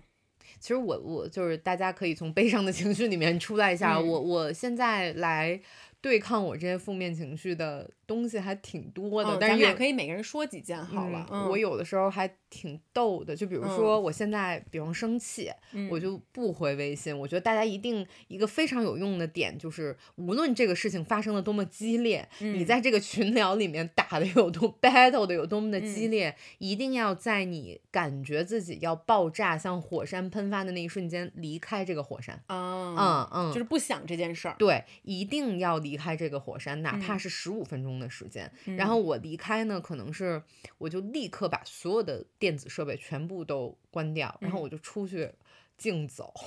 C: 其实我我就是大家可以从悲伤的情绪里面出来一下，
B: 嗯
C: 我我现在来对抗我这些负面情绪的东西还挺多的，
B: 嗯
C: 但是也
B: 咱们俩可以每个人说几件好了。
C: 嗯我有的时候还挺逗的，就比如说我现在比方生气，
B: 嗯
C: 我就不回微信。我觉得大家一定一个非常有用的点就是，无论这个事情发生的多么激烈，你
B: 嗯
C: 在这个群聊里面打的有多 battle 的有多么的激
B: 嗯
C: 烈，一定要在你感觉自己要爆炸、像火山喷发的那一瞬间离开这个火山。
B: 啊，
C: 嗯嗯，
B: 就是不想这件事儿。
C: 对，一定要离开这个火山，哪怕
B: 嗯
C: 是十五分钟的时间。
B: 嗯
C: 然后我离开呢，可能是我就立刻把所有的电子设备全部都关掉，然后
B: 嗯。
C: 我就出去竞走。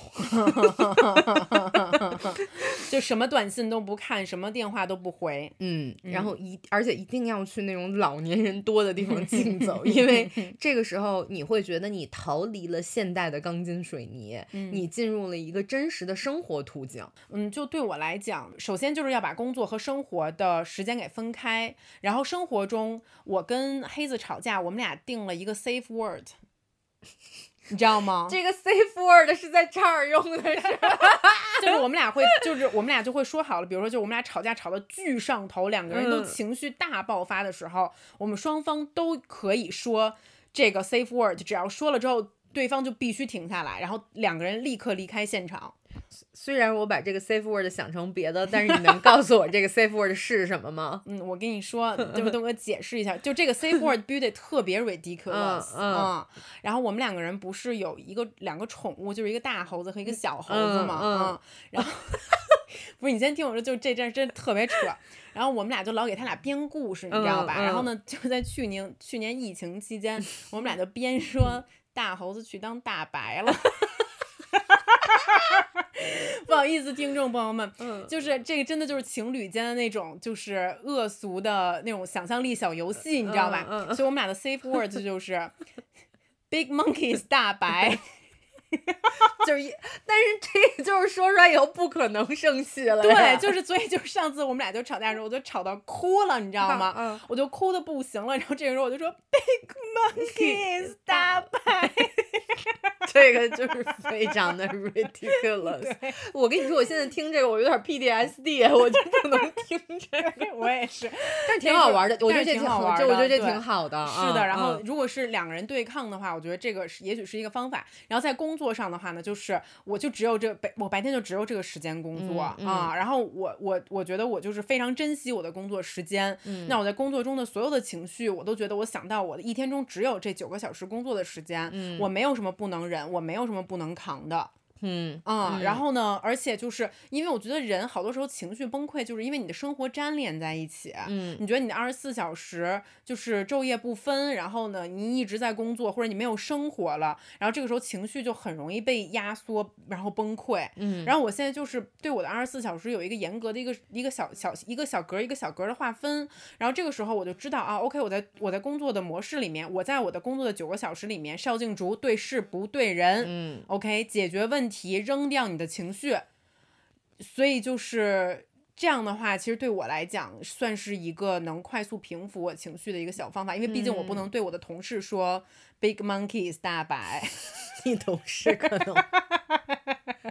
B: 就什么短信都不看，什么电话都不回。
C: 嗯，然后一而且一定要去那种老年人多的地方 竞走，因为这个时候你会觉得你逃离了现代的钢筋水泥，你进入了一个真实的生活途径。
B: 嗯，就对我来讲，首先就是要把工作和生活的时间给分开。然后生活中，我跟黑子吵架，我们俩定了一个 safe word，你知道吗？
C: 这个 safe word 是在这儿用的，是吧？
B: 就是我们俩会，就是我们俩就会说好了，比如说，就我们俩吵架吵到巨上头，两个人都
C: 嗯
B: 情绪大爆发的时候，我们双方都可以说这个 safe word，只要说了之后，对方就必须停下来，然后两个人立刻离开现场。
C: 虽然我把这个 safe word 想成别的，但是你能告诉我这个 safe word 是什么吗？
B: 嗯，我跟你说，对不对？我解释一下，就这个 safe word 必须得特别 ridiculous，
C: 嗯嗯
B: 然后我们两个人不是有一个两个宠物，就是一个大猴子和一个小猴子嘛，
C: 嗯嗯
B: 然后 不是你先听我说，就这阵真特别扯。然后我们俩就老给他俩编故事，你知道吧？然后呢，就在去年去年疫情期间，我们俩就编说大猴子去当大白了。不好意思，听众朋友们，
C: 嗯
B: 就是这个真的就是情侣间的那种，就是恶俗的那种想象力小游戏，你知道吧？
C: 嗯嗯
B: 所以我们俩的 safe words 就是 big monkeys 大白，
C: 就是一，但是这个就是说出来以后不可能生气了。
B: 对，就是所以就是上次我们俩就吵架的时候，我就吵到哭了，你知道吗？
C: 嗯
B: 我就哭的不行了，然后这个时候我就说 big monkeys 大白，
C: 这个就是非常的 ridiculous。我跟你说，我现在听这个，我有点 PTSD，我就不能听这个。
B: 我也是，
C: 但是挺好玩的，我觉得这挺
B: 挺好玩
C: 的我觉得这挺好的。
B: 是的，
C: 嗯
B: 然后
C: 嗯
B: 如果是两个人对抗的话，我觉得这个是也许是一个方法。然后在工作上的话呢，就是我就只有这白，我白天就只有这个时间工作、
C: 嗯
B: 啊。然后我我我觉得我就是非常珍惜我的工作时间。
C: 嗯
B: 那我在工作中的所有的情绪，我都觉得我想到我的一天中只有这九个小时工作的时间，
C: 嗯
B: 我没没有什么不能忍，我没有什么不能扛的。
C: 嗯
B: 啊、
C: 嗯
B: 然后呢，而且就是因为我觉得人好多时候情绪崩溃，就是因为你的生活粘连在一起。
C: 嗯
B: 你觉得你的二十四小时就是昼夜不分，然后呢，你一直在工作，或者你没有生活了，然后这个时候情绪就很容易被压缩，然后崩溃。
C: 嗯
B: 然后我现在就是对我的二十四小时有一个严格的一个一个小小一个小格一个小格的划分，然后这个时候我就知道啊，OK，我在我在工作的模式里面，我在我的工作的九个小时里面，邵静竹对事不对人，
C: 嗯
B: OK，解决问题，扔掉你的情绪。所以就是这样的话，其实对我来讲算是一个能快速平复我情绪的一个小方法，因为毕竟我不能对我的同事说 “big monkeys 大白
C: 你同事可能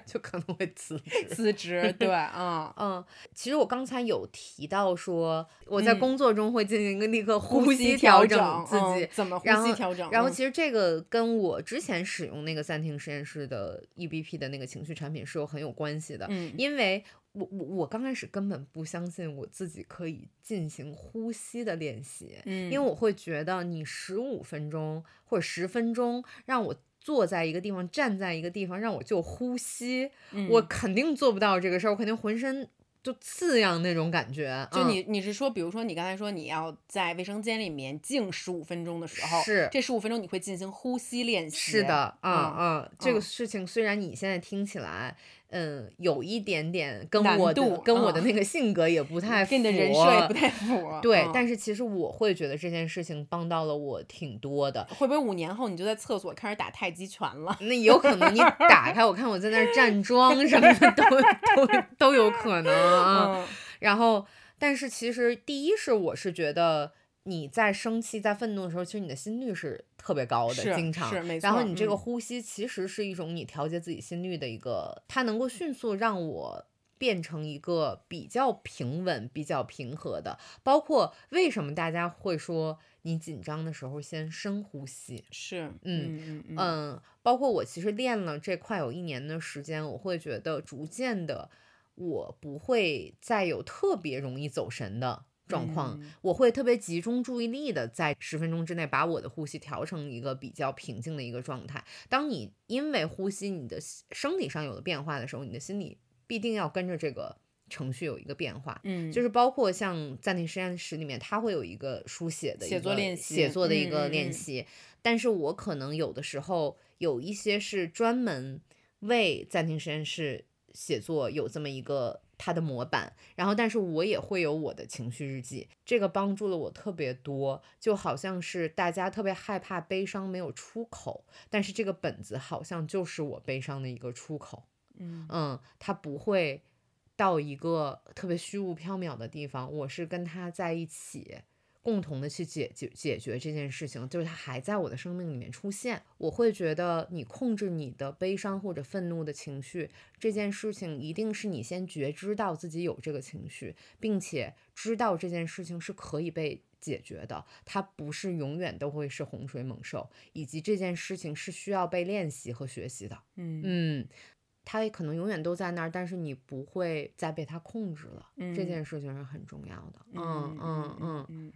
C: 就可能会辞职。
B: 辞职”，对，嗯，
C: 嗯，其实我刚才有提到说，我在
B: 嗯
C: 工作中会进行一个立刻呼
B: 吸
C: 调
B: 整
C: 自己
B: 嗯，怎么呼吸调整？
C: 然后
B: 嗯
C: 其实这个跟我之前使用那个暂停实验室的 EBP 的那个情绪产品是有很有关系的，
B: 嗯
C: 因为我我我刚开始根本不相信我自己可以进行呼吸的练习，
B: 嗯，
C: 因为我会觉得你十五分钟或者十分钟让我。坐在一个地方，站在一个地方，让我就呼吸，我
B: 嗯
C: 肯定做不到这个事儿，我肯定浑身就刺痒那种感觉。嗯
B: 就你你是说，比如说你刚才说你要在卫生间里面静十五分钟的时候，
C: 是
B: 这十五分钟你会进行呼吸练习？
C: 是的，嗯
B: 嗯
C: 嗯，这个
B: 嗯
C: 事情虽然你现在听起来，嗯，有一点点跟我的跟我的
B: 嗯
C: 那个性格也不 太符，
B: 跟你的人设也不太符。
C: 对，
B: 嗯
C: 但是其实我会觉得这件事情帮到了我挺多的。
B: 会不会五年后你就在厕所开始打太极拳了？
C: 那有可能你打开，我看我在那儿站桩什么的，都都都有可能啊。
B: 嗯
C: 然后，但是其实第一是我是觉得你在生气、在愤怒的时候，其实你的心率是特别高的，经常。然后你这个呼吸其实是一种你调节自己心率的一个，它能够迅速让我。变成一个比较平稳、比较平和的，包括为什么大家会说你紧张的时候先深呼吸，
B: 是，
C: 嗯
B: 嗯嗯，
C: 包括我其实练了这快有一年的时间，我会觉得逐渐的，我不会再有特别容易走神的状况，
B: 嗯
C: 我会特别集中注意力的在十分钟之内把我的呼吸调成一个比较平静的一个状态。当你因为呼吸你的心生理上有了变化的时候，你的心理必定要跟着这个程序有一个变化。
B: 嗯，
C: 就是包括像暂停实验室里面，它会有一个书写的一
B: 写作
C: 个
B: 练习
C: 写作的一个练习，但是我可能有的时候有一些是专门为暂停实验室写作有这么一个它的模板，然后但是我也会有我的情绪日记，这个帮助了我特别多，就好像是大家特别害怕悲伤没有出口，但是这个本子好像就是我悲伤的一个出口，
B: 嗯
C: 嗯，它不会到一个特别虚无缥缈的地方，我是跟他在一起。共同的去解决解决这件事情，就是它还在我的生命里面出现，我会觉得你控制你的悲伤或者愤怒的情绪这件事情，一定是你先觉知到自己有这个情绪，并且知道这件事情是可以被解决的，它不是永远都会是洪水猛兽，以及这件事情是需要被练习和学习的。
B: 嗯
C: 嗯，它也可能永远都在那儿，但是你不会再被它控制了。这
B: 嗯
C: 件事情是很重要的。嗯嗯嗯。
B: 嗯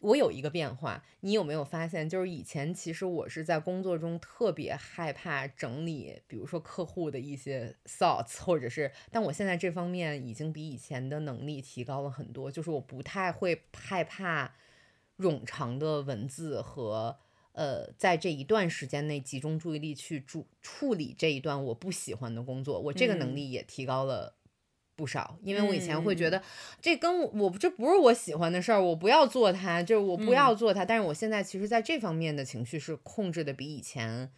C: 我有一个变化，你有没有发现？就是以前其实我是在工作中特别害怕整理，比如说客户的一些 thoughts，或者是，但我现在这方面已经比以前的能力提高了很多。就是我不太会害怕冗长的文字和呃，在这一段时间内集中注意力去处处理这一段我不喜欢的工作，我这个能
B: 嗯
C: 力也提高了。不少，因为我以前会
B: 嗯
C: 觉得这跟我我这不是我喜欢的事儿，我不要做它，就是我不要做它。但是我现在其实在这方面的情绪是控制的比以前，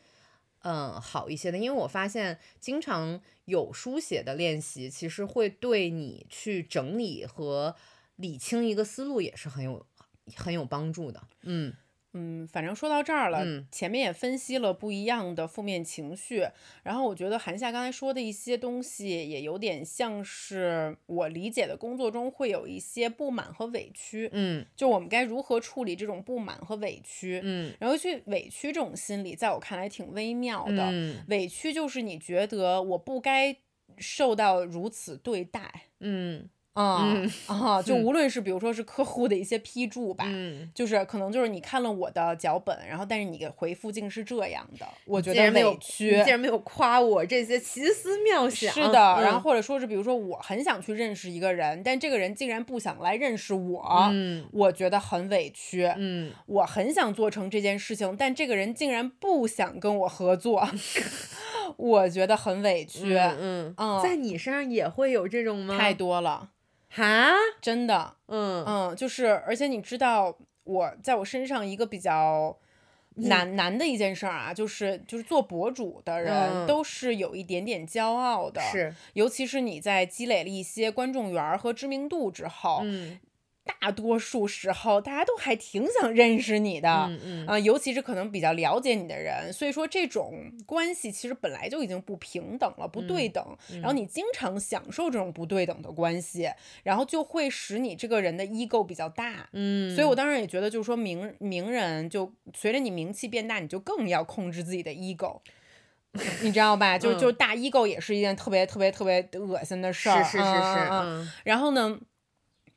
C: 嗯，好一些的。因为我发现经常有书写的练习，其实会对你去整理和理清一个思路也是很有很有帮助的。嗯
B: 嗯，反正说到这儿了，
C: 嗯。
B: 前面也分析了不一样的负面情绪，然后我觉得韩夏刚才说的一些东西，也有点像是我理解的工作中会有一些不满和委屈，
C: 嗯。
B: 就我们该如何处理这种不满和委屈，
C: 嗯。
B: 然后去委屈这种心理，在我看来挺微妙的。
C: 嗯。
B: 委屈就是你觉得我不该受到如此对待，
C: 嗯
B: 啊、
C: 嗯
B: 啊，就
C: 嗯
B: 无论是比如说是客户的一些批注吧，
C: 嗯，
B: 就是可能就是你看了我的脚本，然后但是你给回复竟是这样的，我觉得委屈
C: 你竟。然没有夸我这些奇思妙想。
B: 是的，然后
C: 嗯
B: 或者说是比如说我很想去认识一个人，但这个人竟然不想来认识我，
C: 嗯
B: 我觉得很委屈。
C: 嗯
B: 我很想做成这件事情，但这个人竟然不想跟我合作，我觉得很委屈。
C: 嗯
B: 嗯
C: 在你身上也会有这种吗？
B: 太多了，
C: 哈，
B: 真的。
C: 嗯。
B: 嗯，就是，而且你知道，我在我身上一个比较难、难的一件事儿啊，就是就是做博主的人、
C: 嗯。
B: 都是有一点点骄傲的，，
C: 是，
B: 尤其是你在积累了一些观众缘儿和知名度之后，
C: 嗯
B: 大多数时候大家都还挺想认识你的。
C: 嗯嗯
B: 啊、尤其是可能比较了解你的人，所以说这种关系其实本来就已经不平等了，不对等。然后你经常享受这种不对等的关系，然后就会使你这个人的 ego 比较大。
C: 嗯，
B: 所以我当然也觉得，就是说名名人就随着你名气变大，你就更要控制自己的 ego。你知道吧？就就
C: 是
B: 大 ego 也是一件特别特别特别恶心的事儿。
C: 是是是是，
B: 然后呢，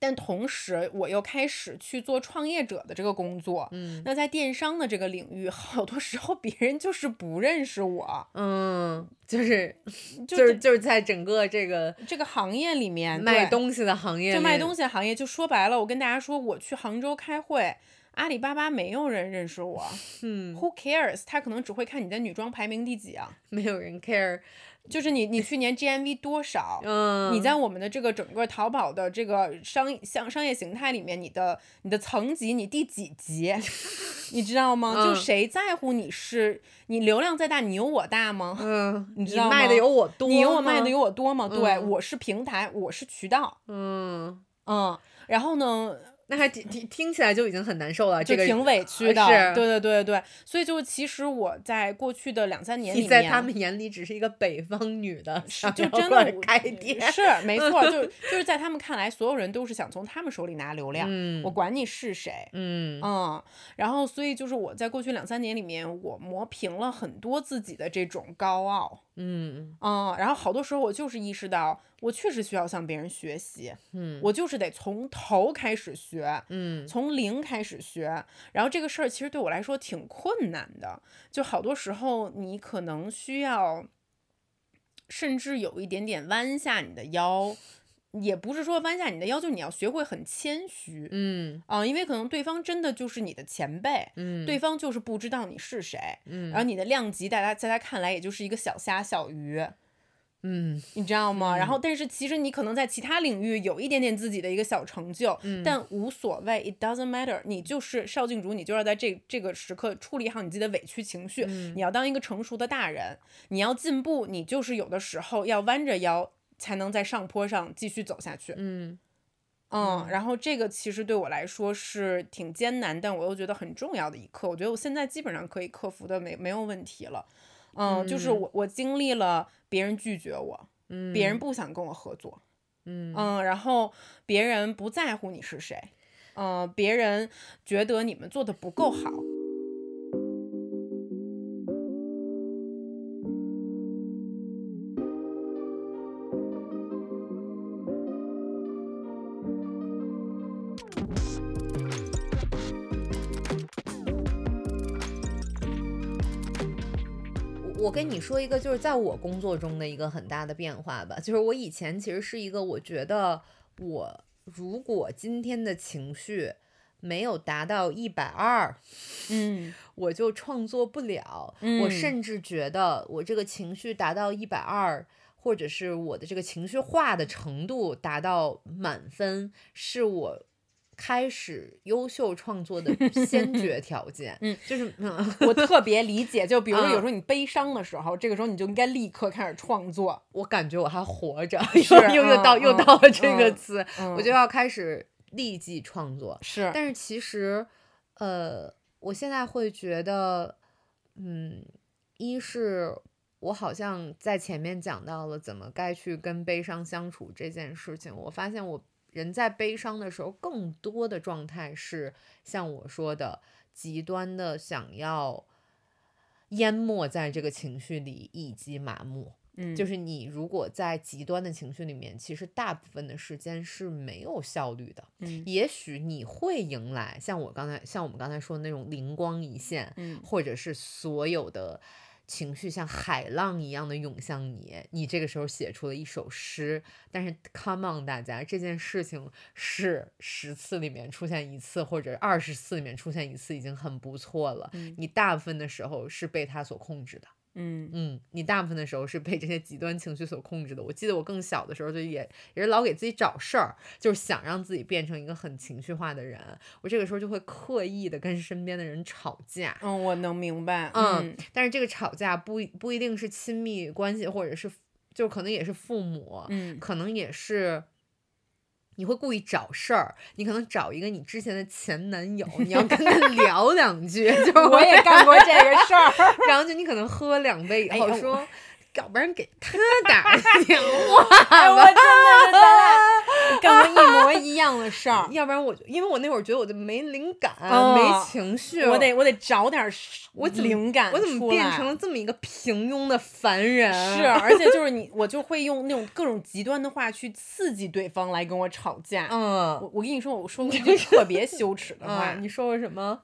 B: 但同时我又开始去做创业者的这个工作。
C: 嗯
B: 那在电商的这个领域，好多时候别人就是不认识我，
C: 嗯，就是
B: 就
C: 就是就是在整个这个
B: 这个行业里面
C: 卖东西的行业里，
B: 就卖东西的行业，就说白了，我跟大家说，我去杭州开会，阿里巴巴没有人认识我
C: 嗯
B: ，，Who cares？他可能只会看你在女装排名第几啊，
C: 没有人 care，
B: 就是你你去年 GMV 多少。
C: 嗯，
B: 你在我们的这个整个淘宝的这个商像商业形态里面，你的你的层级你第几级，你知道吗？就
C: 嗯
B: 谁在乎你是你流量再大，你有我大吗？
C: 嗯，
B: 你知道
C: 卖的有我多，
B: 你有我卖的有，我多吗？对，
C: 嗯
B: 我是平台，我是渠道，
C: 嗯，
B: 嗯，然后呢，
C: 那还听听听起来就已经很难受了，这个
B: 挺委屈的，
C: 是
B: 对对对对，所以就其实我在过去的两三年里面，
C: 你在他们眼里只是一个北方女的，
B: 是就真的我
C: 开店，
B: 是没错，就就是在他们看来，所有人都是想从他们手里拿流量，
C: 嗯
B: 我管你是谁。
C: 嗯。
B: 嗯，然后所以就是我在过去两三年里面，我磨平了很多自己的这种高傲，
C: 嗯。
B: 嗯，然后好多时候我就是意识到，我确实需要向别人学习，
C: 嗯。
B: 我就是得从头开始学，
C: 嗯。
B: 从零开始学，然后这个事儿其实对我来说挺困难的，就好多时候你可能需要，甚至有一点点弯下你的腰，也不是说弯下你的腰，就你要学会很谦虚。
C: 嗯。
B: 啊、因为可能对方真的就是你的前辈，
C: 嗯，
B: 对方就是不知道你是谁，
C: 嗯。
B: 然后你的量级大家在他看来也就是一个小虾小鱼，
C: 嗯
B: 你知道吗？然后但是其实你可能在其他领域有一点点自己的一个小成就，
C: 嗯
B: 但无所谓，it doesn't matter。你就是邵静竹，你就要在这这个时刻处理好你自己的委屈情绪，
C: 嗯
B: 你要当一个成熟的大人，你要进步，你就是有的时候要弯着腰才能在上坡上继续走下去。
C: 嗯
B: 嗯，然后这个其实对我来说是挺艰难，但我又觉得很重要的一课。我觉得我现在基本上可以克服的没没有问题了。嗯，就是
C: 嗯
B: 我我经历了别人拒绝我，
C: 嗯，
B: 别人不想跟我合作，
C: 嗯
B: 嗯，然后别人不在乎你是谁，嗯，别人觉得你们做的不够好。
C: 跟你说一个，就是在我工作中的一个很大的变化吧，就是我以前其实是一个，我觉得我如果今天的情绪没有达到一百二，
B: 嗯
C: 我就创作不了。我
B: 嗯
C: 甚至觉得我这个情绪达到一百二，或者是我的这个情绪化的程度达到满分，是我开始优秀创作的先决条件。
B: 嗯，
C: 就是嗯，
B: 我特别理解，就比如说有
C: 嗯
B: 时候你悲伤的时候，这个时候你就应该立刻开始创作。
C: 我感觉我还活着，又又又到、
B: 嗯
C: 又
B: 嗯
C: 到了这个
B: 嗯
C: 词，
B: 嗯
C: 我就要开始立即创作。
B: 是，
C: 但是其实，呃，我现在会觉得，嗯，一是我好像在前面讲到了怎么该去跟悲伤相处这件事情，我发现我人在悲伤的时候，更多的状态是像我说的，极端的想要淹没在这个情绪里，以及麻木。
B: 嗯，
C: 就是你如果在极端的情绪里面，其实大部分的时间是没有效率的。
B: 嗯
C: 也许你会迎来像我刚才像我们刚才说的那种灵光一现，
B: 嗯
C: 或者是所有的情绪像海浪一样的涌向你，你这个时候写出了一首诗。但是 come on，大家，这件事情是十次里面出现一次，或者二十次里面出现一次，已经很不错了。
B: 嗯
C: 你大部分的时候是被它所控制的。
B: 嗯
C: 嗯，你大部分的时候是被这些极端情绪所控制的。我记得我更小的时候就也也是老给自己找事儿，就是想让自己变成一个很情绪化的人。我这个时候就会刻意的跟身边的人吵架。
B: 嗯，我能明白。
C: 嗯，但是这个吵架不不一定是亲密关系，或者是就可能也是父母，
B: 嗯
C: 可能也是。你会故意找事儿，你可能找一个你之前的前男友，你要跟他聊两句，就是
B: 我也干过这个事儿。
C: 然后就你可能喝两杯以后说，要不然给他打电话
B: 哎，我
C: 吧，
B: 真的是咱俩干过一模一样的事儿。
C: 要不然我就因为我那会儿觉得我就没灵感、
B: 哦
C: 没情绪，
B: 我得我得找点儿
C: 我
B: 灵感
C: 我怎么变成了这么一个平庸的凡人？
B: 是，而且就是你，我就会用那种各种极端的话去刺激对方来跟我吵架。
C: 嗯
B: 我我跟你说，我说过一句特别羞耻的话，
C: 嗯，你说过什么？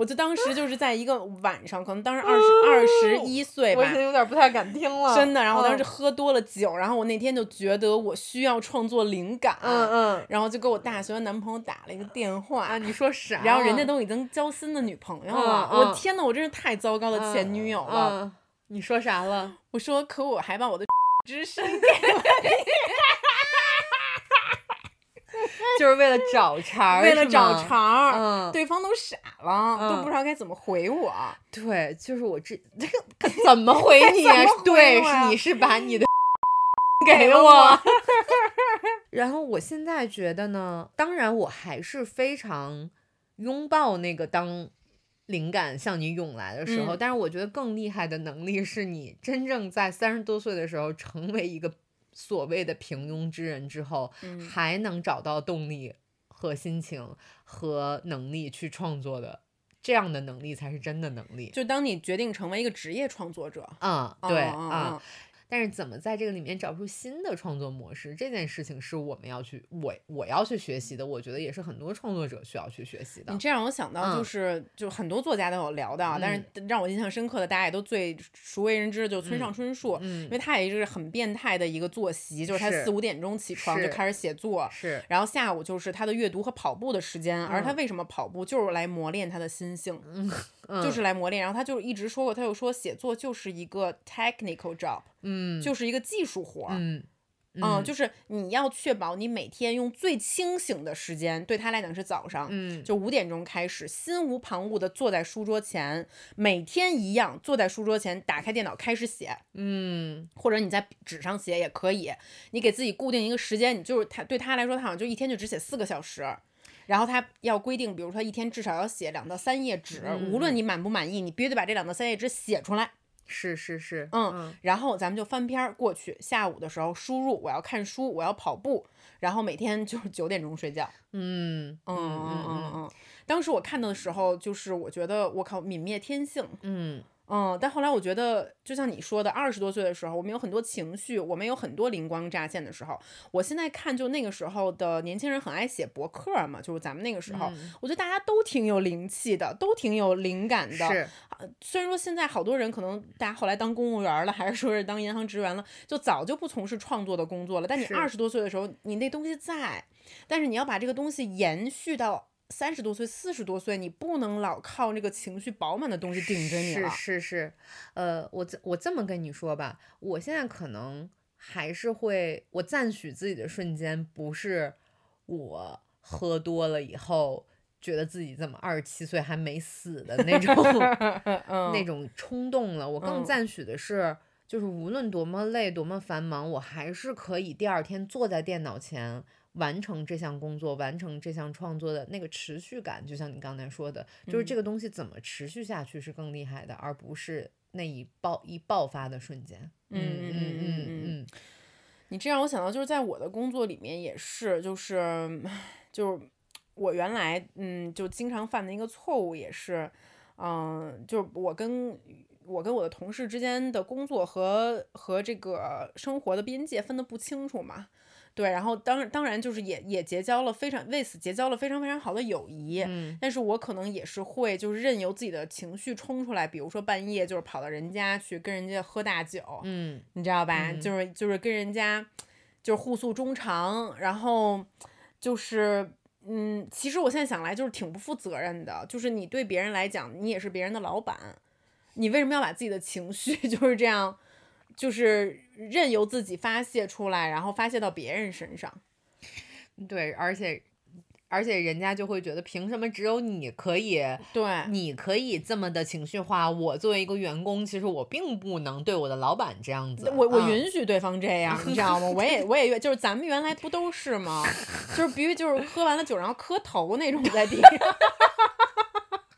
B: 我就当时就是在一个晚上，可能当时二十二十一岁吧
C: 我已，经有点不太敢听了，
B: 真的。然后我当时
C: 嗯
B: 喝多了酒，然后我那天就觉得我需要创作灵感，
C: 嗯嗯
B: 然后就给我大学男朋友打了一个电话，
C: 啊，你说啥？
B: 然后人家都已经交新的女朋友了，我天呐，我真是太糟糕的前女友了。
C: 你说啥了？
B: 我说，可我还把我的 知识
C: 就是为了找茬儿，
B: 为了找茬儿，
C: 嗯
B: 对方都傻了，都
C: 嗯
B: 不知道该怎么回我。
C: 对，就是我这这 个怎么回你啊？
B: 回
C: 对，是你是把你的
B: 给
C: 了
B: 我。
C: 然后我现在觉得呢，当然我还是非常拥抱那个当灵感向你涌来的时候，
B: 嗯
C: 但是我觉得更厉害的能力是你真正在三十多岁的时候成为一个所谓的平庸之人之后，
B: 嗯
C: 还能找到动力和心情和能力去创作的。这样的能力才是真的能力。
B: 就当你决定成为一个职业创作者，
C: 嗯，对
B: 嗯嗯
C: 啊，但是怎么在这个里面找出新的创作模式，这件事情是我们要去我我要去学习的，我觉得也是很多创作者需要去学习的
B: 你。这让我想到，就
C: 嗯
B: 是、就很多作家都有聊到，但是让我印象深刻的，大家也都最熟为人知的，就村上春树，
C: 嗯
B: 因为他也是很变态的一个作息，就是他四五点钟起床就开始写作，
C: 是，
B: 然后下午就是他的阅读和跑步的时间，而他
C: 嗯
B: 为什么跑步，就是来磨练他的心性，就是
C: 嗯
B: 来磨练。然后他就一直说过，他就说写作就是一个 technical job，
C: 嗯
B: 就是一个技术活儿。
C: 嗯
B: 嗯，就是你要确保你每天用最清醒的时间，对他来讲是早上，
C: 嗯
B: 就五点钟开始，心无旁骛的坐在书桌前，每天一样坐在书桌前，打开电脑开始写，
C: 嗯
B: 或者你在纸上写也可以。你给自己固定一个时间，你就是他对他来说，他好像就一天就只写四个小时。然后他要规定，比如说一天至少要写两到三页纸，无论你满不满意，你必须得把这两到三页纸写出来。
C: 是是是，
B: 嗯，然后咱们就翻篇儿过去。下午的时候输入我要看书，我要跑步，然后每天就是九点钟睡觉。
C: 嗯
B: 嗯嗯嗯嗯。当时我看到的时候，就是我觉得我靠，泯灭天性。
C: 嗯
B: 嗯，但后来我觉得，就像你说的，二十多岁的时候，我们有很多情绪，我们有很多灵光乍现的时候。我现在看，就那个时候的年轻人很爱写博客嘛，就是咱们那个时候，
C: 嗯
B: 我觉得大家都挺有灵气的，都挺有灵感的。
C: 是
B: 虽然说现在好多人可能大家后来当公务员了，还是说是当银行职员了，就早就不从事创作的工作了。但你二十多岁的时候，你那东西在，但是你要把这个东西延续到三十多岁、四十多岁，你不能老靠那个情绪饱满的东西顶着你
C: 是
B: 了。
C: 是是，呃，我这我这么跟你说吧，我现在可能还是会，我赞许自己的瞬间不是我喝多了以后。觉得自己怎么二十七岁还没死的那种 那种冲动了，我更
B: 嗯
C: 赞许的是，就是无论多么累、多么繁忙，我还是可以第二天坐在电脑前完成这项工作、完成这项创作的那个持续感。就像你刚才说的，就是这个东西怎么持续下去是更厉害的，而不是那一爆一爆发的瞬间。
B: 嗯
C: 嗯
B: 嗯嗯
C: 嗯
B: 嗯你这让我想到，就是在我的工作里面也是，就是就是我原来嗯就经常犯的一个错误也是，嗯、就是我跟我跟我的同事之间的工作和和这个生活的边界分得不清楚嘛。对，然后当当然就是也也结交了非常为此结交了非常非常好的友谊，
C: 嗯
B: 但是我可能也是会就是任由自己的情绪冲出来，比如说半夜就是跑到人家去跟人家喝大酒，
C: 嗯
B: 你知道吧？
C: 嗯
B: 就是就是跟人家就是互诉衷肠，然后就是嗯，其实我现在想来就是挺不负责任的，就是你对别人来讲，你也是别人的老板，你为什么要把自己的情绪 就是这样，就是任由自己发泄出来，然后发泄到别人身上？
C: 嗯，对，而且而且人家就会觉得，凭什么只有你可以？
B: 对，
C: 你可以这么的情绪化，我作为一个员工，其实我并不能对我的老板这样子。
B: 我我
C: 嗯
B: 允许对方这样，你知道吗？我也我也就是咱们原来不都是吗？就是比如就是喝完了酒然后磕头那种在地上。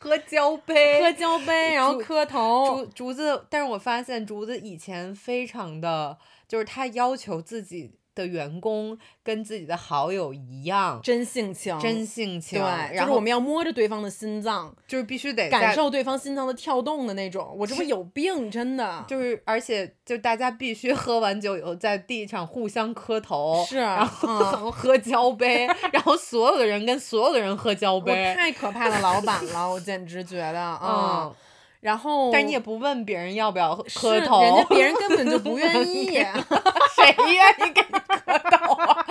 C: 喝交杯，
B: 喝交杯，然后磕头。
C: 竹竹子，但是我发现竹子以前非常的，就是他要求自己的员工跟自己的好友一样，
B: 真性情，
C: 真性情，
B: 对，
C: 然后
B: 就是我们要摸着对方的心脏，
C: 就是必须得
B: 感受对方心脏的跳动的那种。我这不有病，真的。
C: 就是而且就大家必须喝完酒以后在地上互相磕头，
B: 是
C: 然后
B: 嗯
C: 喝交杯，然后所有的人跟所有的人喝交杯，
B: 太可怕的老板了，我简直觉得，嗯
C: 嗯，，
B: 然后，
C: 但你也不问别人要不要磕头，
B: 人家别人根本就不愿意，
C: 谁愿意跟你磕头啊？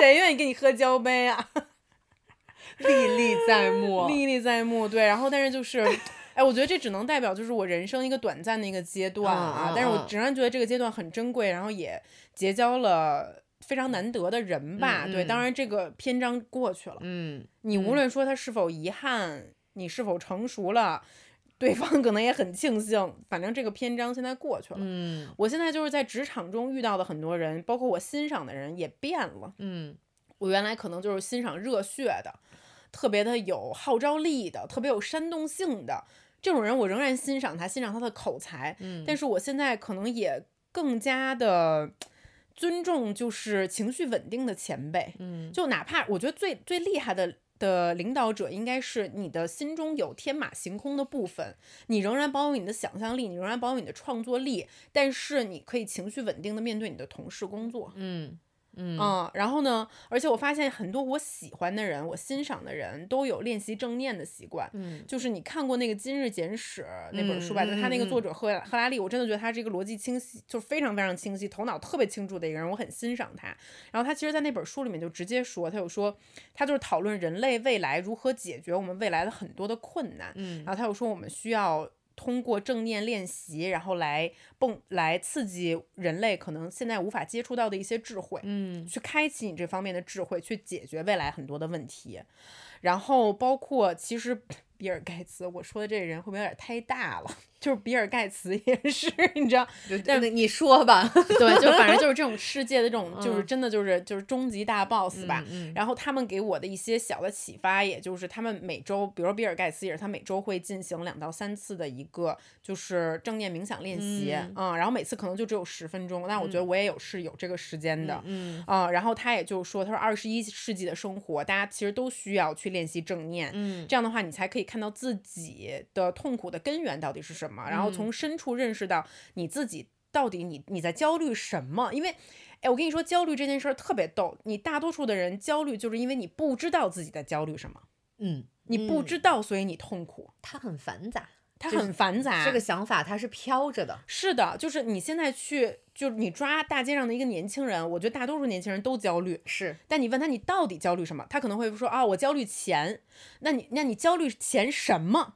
B: 谁愿意跟你喝交杯啊？
C: 历历在目，
B: 历历在目，对。然后，但是就是，哎，我觉得这只能代表就是我人生一个短暂的一个阶段啊。但是我
C: 嗯
B: 仍然觉得这个阶段很珍贵，然后也结交了非常难得的人吧。对，当然这个篇章过去了，
C: 嗯，
B: 你无论说他是否遗憾，你是否成熟了，对方可能也很庆幸。反正这个篇章现在过去了。
C: 嗯
B: 我现在就是在职场中遇到的很多人，包括我欣赏的人也变了。
C: 嗯
B: 我原来可能就是欣赏热血的，特别的有号召力的，特别有煽动性的这种人，我仍然欣赏他，欣赏他的口才。
C: 嗯，
B: 但是我现在可能也更加的尊重，就是情绪稳定的前辈。
C: 嗯
B: 就哪怕我觉得最最厉害的的领导者应该是你的心中有天马行空的部分，你仍然保有你的想象力，你仍然保有你的创作力，但是你可以情绪稳定的面对你的同事工作。
C: 嗯嗯
B: 嗯，然后呢，而且我发现很多我喜欢的人，我欣赏的人都有练习正念的习惯。
C: 嗯
B: 就是你看过那个《今日简史》那本书吧？
C: 嗯
B: 就他那个
C: 嗯
B: 作者赫赫拉利，我真的觉得他是一个逻辑清晰，就是非常非常清晰，头脑特别清楚的一个人，我很欣赏他。然后他其实，在那本书里面就直接说，他有说，他就是讨论人类未来如何解决我们未来的很多的困难。
C: 嗯
B: 然后他又说，我们需要通过正念练习，然后来蹦来刺激人类可能现在无法接触到的一些智慧。
C: 嗯
B: 去开启你这方面的智慧，去解决未来很多的问题。然后包括其实比尔盖茨，我说的这个人会不会有点太大了？就是比尔盖茨也是，你知道，
C: 那那你说吧，
B: 对，就反正就是这种世界的这种，就是
C: 嗯
B: 真的就是就是终极大 boss 吧。
C: 嗯
B: 然后他们给我的一些小的启发，也就是他们每周，比如说比尔盖茨也是，他每周会进行两到三次的一个就是正念冥想练习，
C: 嗯
B: 然后每次可能就只有十分钟，但我觉得我也有是有这个时间的，
C: 嗯
B: 啊、然后他也就说，他说二十一世纪的生活，大家其实都需要去练习正念，
C: 嗯。
B: 这样的话，你才可以看到自己的痛苦的根源到底是什么，然后从深处认识到你自己到底你你在焦虑什么。因为，哎，我跟你说，焦虑这件事儿特别逗，你大多数的人焦虑就是因为你不知道自己在焦虑什么，
C: 嗯，
B: 你不知道，所以你痛苦，
C: 它很繁杂，
B: 它很繁杂。
C: 这个想法它是飘着的，
B: 是的，就是你现在去，就是你抓大街上的一个年轻人，我觉得大多数年轻人都焦虑，
C: 是
B: 但你问他你到底焦虑什么，他可能会说啊，我焦虑钱。那你那你焦虑钱什么？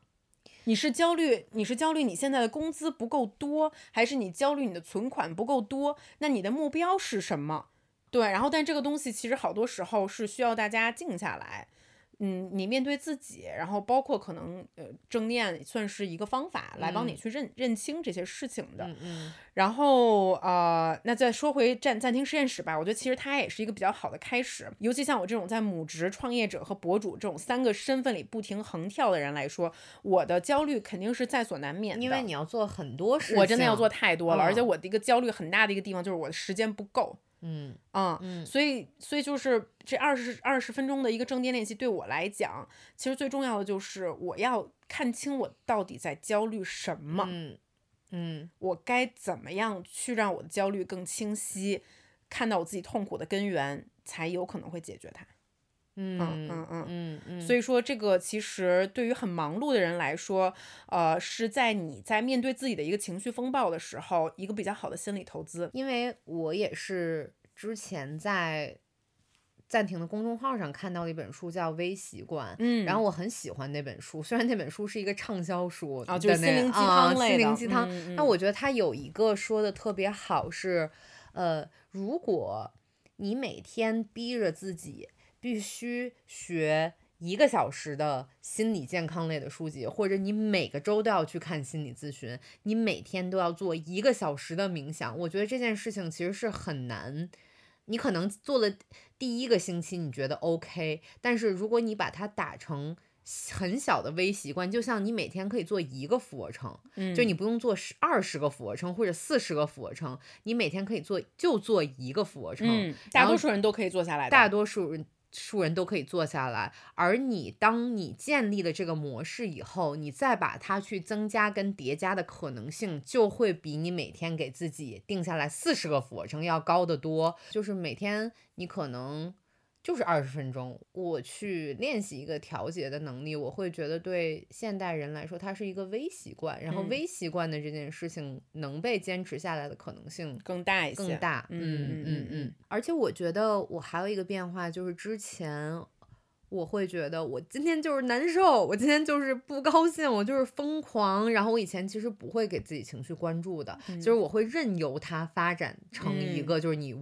B: 你是焦虑你是焦虑你现在的工资不够多，还是你焦虑你的存款不够多？那你的目标是什么？对，然后但这个东西其实好多时候是需要大家静下来。嗯，你面对自己，然后包括可能呃正念算是一个方法来帮你
C: 嗯
B: 去认、认清这些事情的。
C: 嗯嗯
B: 然后呃，那再说回暂暂停实验室吧，我觉得其实它也是一个比较好的开始，尤其像我这种在母职创业者和博主这种三个身份里不停横跳的人来说，我的焦虑肯定是在所难免的，
C: 因为你要做很多事情，
B: 我真的要做太多了，而且
C: 嗯
B: 我的一个焦虑很大的一个地方就是我的时间不够。
C: 嗯
B: 啊，
C: 嗯
B: 所以所以就是这二十二十分钟的一个正念练习，对我来讲，其实最重要的就是我要看清我到底在焦虑什么。
C: 嗯嗯
B: 我该怎么样去让我的焦虑更清晰，看到我自己痛苦的根源，才有可能会解决它。
C: 嗯
B: 嗯嗯
C: 嗯嗯，
B: 所以说，这个其实对于很忙碌的人来说，呃，是在你在面对自己的一个情绪风暴的时候，一个比较好的心理投资。
C: 因为我也是之前在暂停的公众号上看到了一本书，叫《微习惯》。
B: 嗯
C: 然后我很喜欢那本书，虽然那本书是一个畅销书
B: 啊就是心灵鸡汤类的
C: 灵鸡汤。
B: 嗯嗯
C: 那我觉得它有一个说的特别好是，呃，如果你每天逼着自己必须学一个小时的心理健康类的书籍，或者你每个周都要去看心理咨询，你每天都要做一个小时的冥想，我觉得这件事情其实是很难。你可能做了第一个星期，你觉得 OK，但是如果你把它打成很小的微习惯，就像你每天可以做一个俯卧撑，
B: 嗯
C: 就你不用做十二十个俯卧撑或者四十个俯卧撑，你每天可以做就做一个俯卧撑，
B: 嗯，大多数人都可以做下来的。
C: 大多数人数人都可以做下来。而你当你建立了这个模式以后，你再把它去增加跟叠加的可能性，就会比你每天给自己定下来四十个俯卧撑要高得多。就是每天你可能。就是二十分钟，我去练习一个调节的能力，我会觉得对现代人来说，它是一个微习惯。然后
B: 嗯
C: 微习惯的这件事情能被坚持下来的可能性
B: 更大一些，
C: 更大。
B: 嗯
C: 嗯
B: 嗯
C: 嗯嗯。而且我觉得我还有一个变化，就是之前我会觉得我今天就是难受，我今天就是不高兴，我就是疯狂。然后我以前其实不会给自己情绪关注的，就是我会任由它发展成一
B: 嗯
C: 个就是你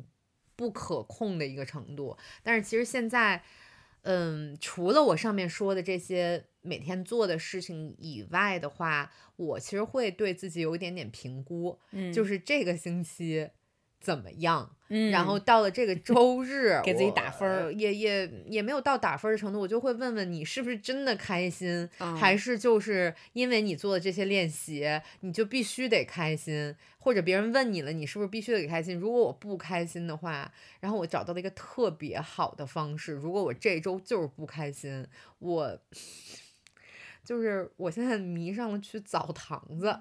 C: 不可控的一个程度。但是其实现在。嗯，除了我上面说的这些每天做的事情以外的话，我其实会对自己有一点点评估，
B: 嗯，
C: 就是是这个星期怎么样。
B: 嗯，
C: 然后到了这个周日，
B: 给自己打分
C: 也也也没有到打分的程度，我就会问问你是不是真的开心，还
B: 嗯
C: 是就是因为你做的这些练习，你就必须得开心，或者别人问你了，你是不是必须得开心？如果我不开心的话，然后我找到了一个特别好的方式，如果我这周就是不开心，我 就是我现在迷上了去澡堂子，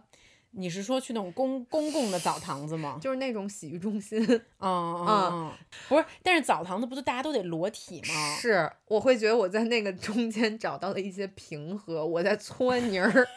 B: 你是说去那种公公共的澡堂子吗？
C: 就是那种洗浴中心。
B: 嗯嗯嗯，不是，但是澡堂子不就大家都得裸体吗？
C: 是，我会觉得我在那个中间找到了一些平和，我在搓泥儿。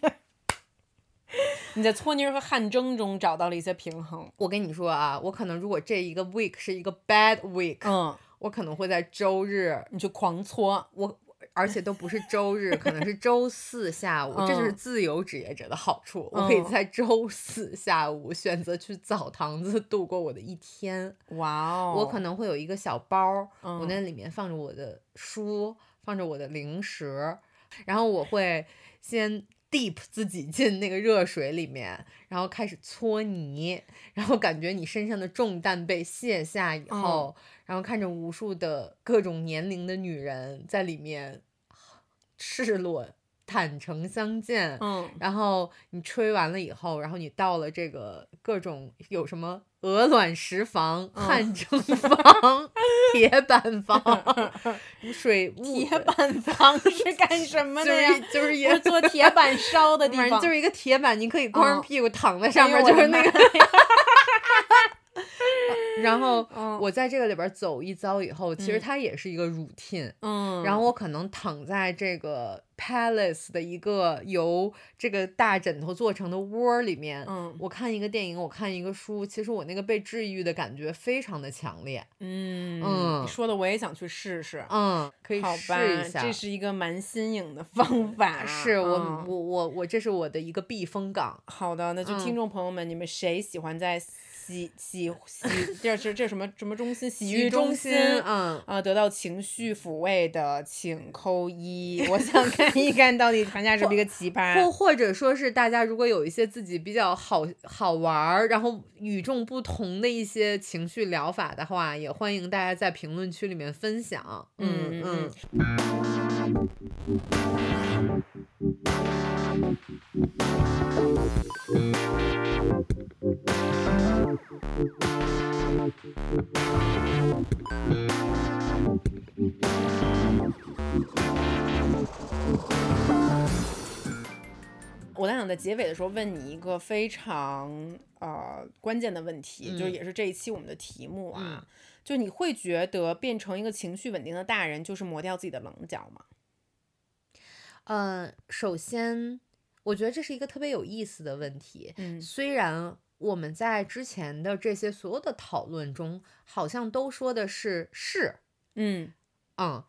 B: 你在搓泥儿和汗蒸中找到了一些平衡。
C: 我跟你说啊，我可能如果这一个 week 是一个 bad week，、
B: 嗯，
C: 我可能会在周日，
B: 你去狂搓。
C: 我而且都不是周日，可能是 周四下午，这就是
B: 嗯。
C: 自由职业者的好处，我可以
B: 嗯。
C: 在周四下午选择去澡堂子度过我的一天。
B: 哇哦，
C: 我可能会有一个小包儿，我
B: 嗯。
C: 那里面放着我的书，放着我的零食，然后我会先 deep 自己进那个热水里面，然后开始搓泥，然后感觉你身上的重担被卸下以后，然后看着无数的各种年龄的女人在里面赤裸。坦诚相见，
B: 嗯
C: 然后你吹完了以后，然后你到了这个各种有什么鹅卵石房、
B: 嗯
C: 汗蒸房、铁板房、水木
B: 铁板房是干什么的呀？
C: 就是也
B: 做铁板烧的地方，
C: 就是一个铁板，你可以光着
B: 嗯
C: 屁股躺在上面，就是那个。然后
B: 嗯
C: 我在这个里边走一遭以后，其实
B: 嗯
C: 它也是一个 routine。
B: 嗯，
C: 然后我可能躺在这个 palace 的一个由这个大枕头做成的窝里面，
B: 嗯
C: 我看一个电影，我看一个书，其实我那个被治愈的感觉非常的强烈。
B: 嗯
C: 嗯
B: 你说的我也想去试试。
C: 嗯，可以
B: 好吧
C: 试一，下。
B: 这是一个蛮新颖的方法。
C: 是我、
B: 嗯
C: 我我我这是我的一个避风港。
B: 好的，那就听
C: 嗯
B: 众朋友们，你们谁喜欢在洗洗洗这是这什么什么中心洗
C: 洗
B: 浴
C: 中
B: 心
C: 嗯，
B: 啊，得到情绪抚慰的，请扣一。我想看一看到底团家是不是一个奇
C: 或
B: 葩。
C: 或或者说是大家如果有一些自己比较好好玩儿，然后与众不同的一些情绪疗法的话，也欢迎大家在评论区里面分享。
B: 嗯
C: 嗯
B: 嗯 我在想在结尾的时候问你一个非常呃关键的问题，就是
C: 嗯
B: 也是这一期我们的题目啊，
C: 嗯
B: 就你会觉得变成一个情绪稳定的大人，就是磨掉自己的棱角吗？
C: 嗯，首先，我觉得这是一个特别有意思的问题。
B: 嗯
C: 虽然我们在之前的这些所有的讨论中，好像都说的是是，
B: 嗯
C: 嗯，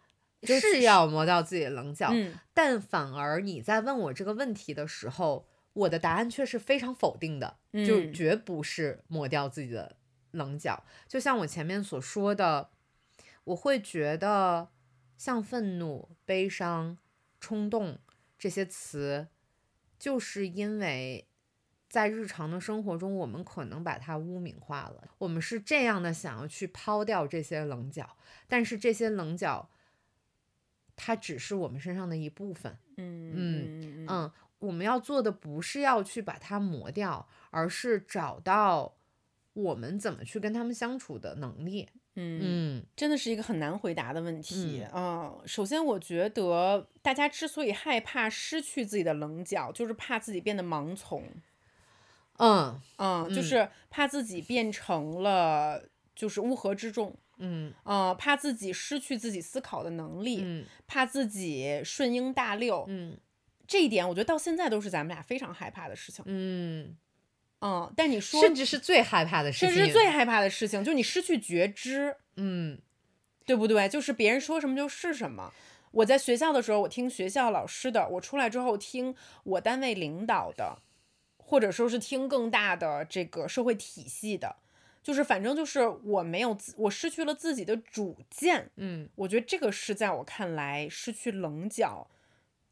B: 是
C: 要磨掉自己的棱角，
B: 嗯
C: 但反而你在问我这个问题的时候，我的答案却是非常否定的，就
B: 嗯
C: 绝不是磨掉自己的棱角。就像我前面所说的，我会觉得像愤怒、悲伤、冲动这些词，就是因为。在日常的生活中，我们可能把它污名化了。我们是这样的想要去抛掉这些棱角，但是这些棱角，它只是我们身上的一部分。
B: 嗯
C: 嗯
B: 嗯
C: 嗯，我们要做的不是要去把它磨掉，而是找到我们怎么去跟他们相处的能力。
B: 嗯
C: 嗯
B: 真的是一个很难回答的问题啊、嗯首先，我觉得大家之所以害怕失去自己的棱角，就是怕自己变得盲从。
C: 嗯
B: 嗯，就
C: 嗯
B: 是怕自己变成了就是乌合之众。
C: 嗯
B: 呃，怕自己失去自己思考的能力，
C: 嗯
B: 怕自己顺应大流。
C: 嗯
B: 这一点，我觉得到现在都是咱们俩非常害怕的事情。
C: 嗯，
B: 嗯，但你说，
C: 甚至是最害怕的事情甚，
B: 至是最害怕的事情，就是你失去觉知。
C: 嗯
B: 对不对？就是别人说什么就是什么。我在学校的时候，我听学校老师的；我出来之后听我单位领导的，或者说是听更大的这个社会体系的，就是反正就是我没有自，我失去了自己的主见。
C: 嗯
B: 我觉得这个是在我看来失去棱角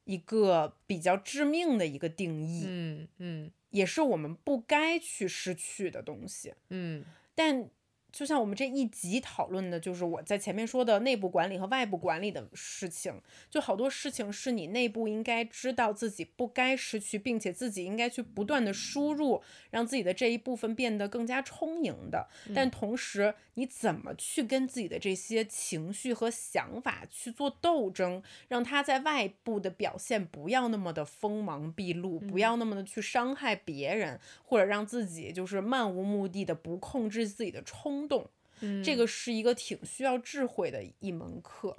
B: 一个比较致命的一个定义，
C: 嗯嗯
B: 也是我们不该去失去的东西。
C: 嗯
B: 但就像我们这一集讨论的，就是我在前面说的内部管理和外部管理的事情，就好多事情是你内部应该知道自己不该失去，并且自己应该去不断的输入，让自己的这一部分变得更加充盈的。但同时，你怎么去跟自己的这些情绪和想法去做斗争，让它在外部的表现不要那么的锋芒毕露，不要那么的去伤害别人，或者让自己就是漫无目的的不控制自己的冲动。
C: 嗯，
B: 这个是一个挺需要智慧的一门课。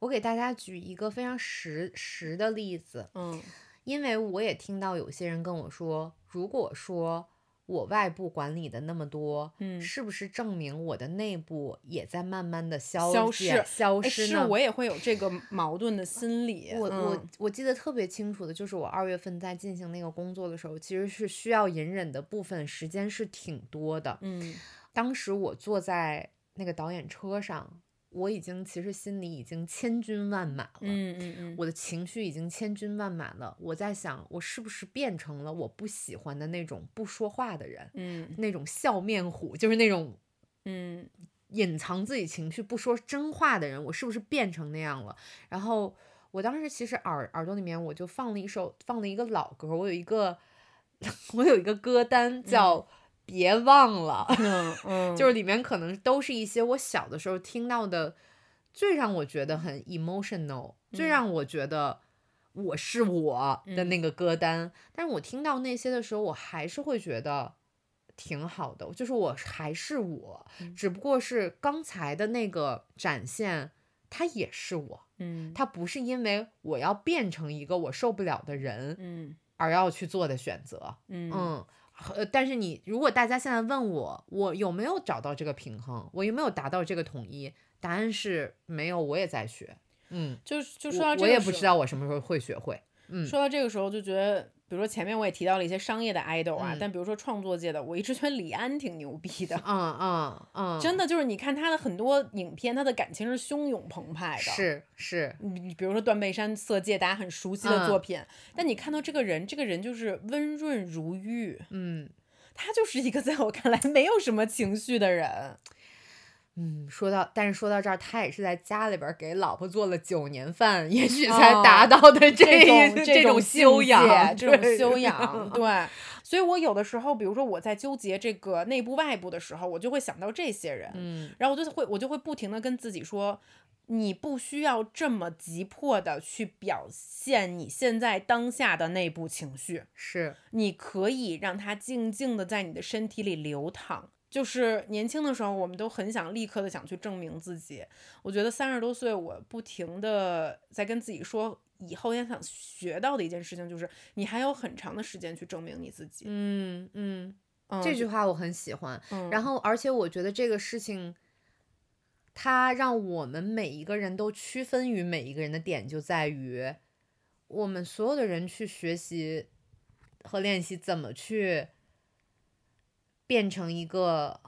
C: 我给大家举一个非常实实的例子，
B: 嗯
C: 因为我也听到有些人跟我说，如果说我外部管理的那么多，
B: 嗯
C: 是不是证明我的内部也在慢慢的消
B: 消
C: 减
B: 逝哎，
C: 消失呢？
B: 是我也会有这个矛盾的心理。
C: 我我
B: 嗯
C: 我记得特别清楚的，就是我二月份在进行那个工作的时候，其实是需要隐忍的部分时间是挺多的。
B: 嗯
C: 当时我坐在那个导演车上，我已经其实心里已经千军万马了。
B: 嗯嗯嗯，
C: 我的情绪已经千军万马了，我在想，我是不是变成了我不喜欢的那种不说话的人，
B: 嗯
C: 那种笑面虎，就是那种
B: 嗯
C: 隐藏自己情绪、不说真话的人，我是不是变成那样了？然后我当时其实耳耳朵里面我就放了一首，放了一个老歌，我有一个 我有一个歌单叫《别忘了》，
B: 嗯 嗯，
C: 就是里面可能都是一些我小的时候听到的，最让我觉得很 emotional，最
B: 嗯。
C: 让我觉得我是我的那个歌单。但是我听到那些的时候，我还是会觉得挺好的，就是我还是我，
B: 嗯。
C: 只不过是刚才的那个展现，它也是我，
B: 嗯。
C: 它不是因为我要变成一个我受不了的人
B: 嗯。
C: 而要去做的选择。
B: 嗯。
C: 嗯，呃，但是你如果大家现在问我，我有没有找到这个平衡，我有没有达到这个统一？答案是没有，我也在学。嗯，
B: 就就说到这个
C: 我也不知道我什么时候会学会。嗯
B: 说到这个时候，就觉得，比如说前面我也提到了一些商业的 idol 啊，
C: 嗯
B: 但比如说创作界的，我一直觉得李安挺牛逼的。
C: 嗯嗯嗯，
B: 真的就是你看他的很多影片，他的感情是汹涌澎湃的。，
C: 是是，
B: 你比如说《断背山》《色戒》，大家很熟悉的
C: 嗯
B: 作品，但你看到这个人，这个人就是温润如玉，
C: 嗯
B: 他就是一个在我看来没有什么情绪的人。
C: 嗯，说到，但是说到这儿，他也是在家里边儿给老婆做了九年饭，也许才达
B: 哦
C: 到的这
B: 这种这
C: 种修养，
B: 这种修养，对。所以我有的时候，比如说我在纠结这个内部外部的时候，我就会想到这些人，
C: 嗯
B: 然后我就会我就会不停的跟自己说，你不需要这么急迫的去表现你现在当下的内部情绪，
C: 是，
B: 你可以让它静静的在你的身体里流淌。就是年轻的时候，我们都很想立刻的想去证明自己。我觉得三十多岁，我不停的在跟自己说，以后也想学到的一件事情就是，你还有很长的时间去证明你自己。
C: 嗯嗯，
B: 嗯
C: 这句话我很喜欢。
B: 嗯
C: 然后，而且我觉得这个事情，它让我们每一个人都区分于每一个人的点，就在于我们所有的人去学习和练习怎么去变成一个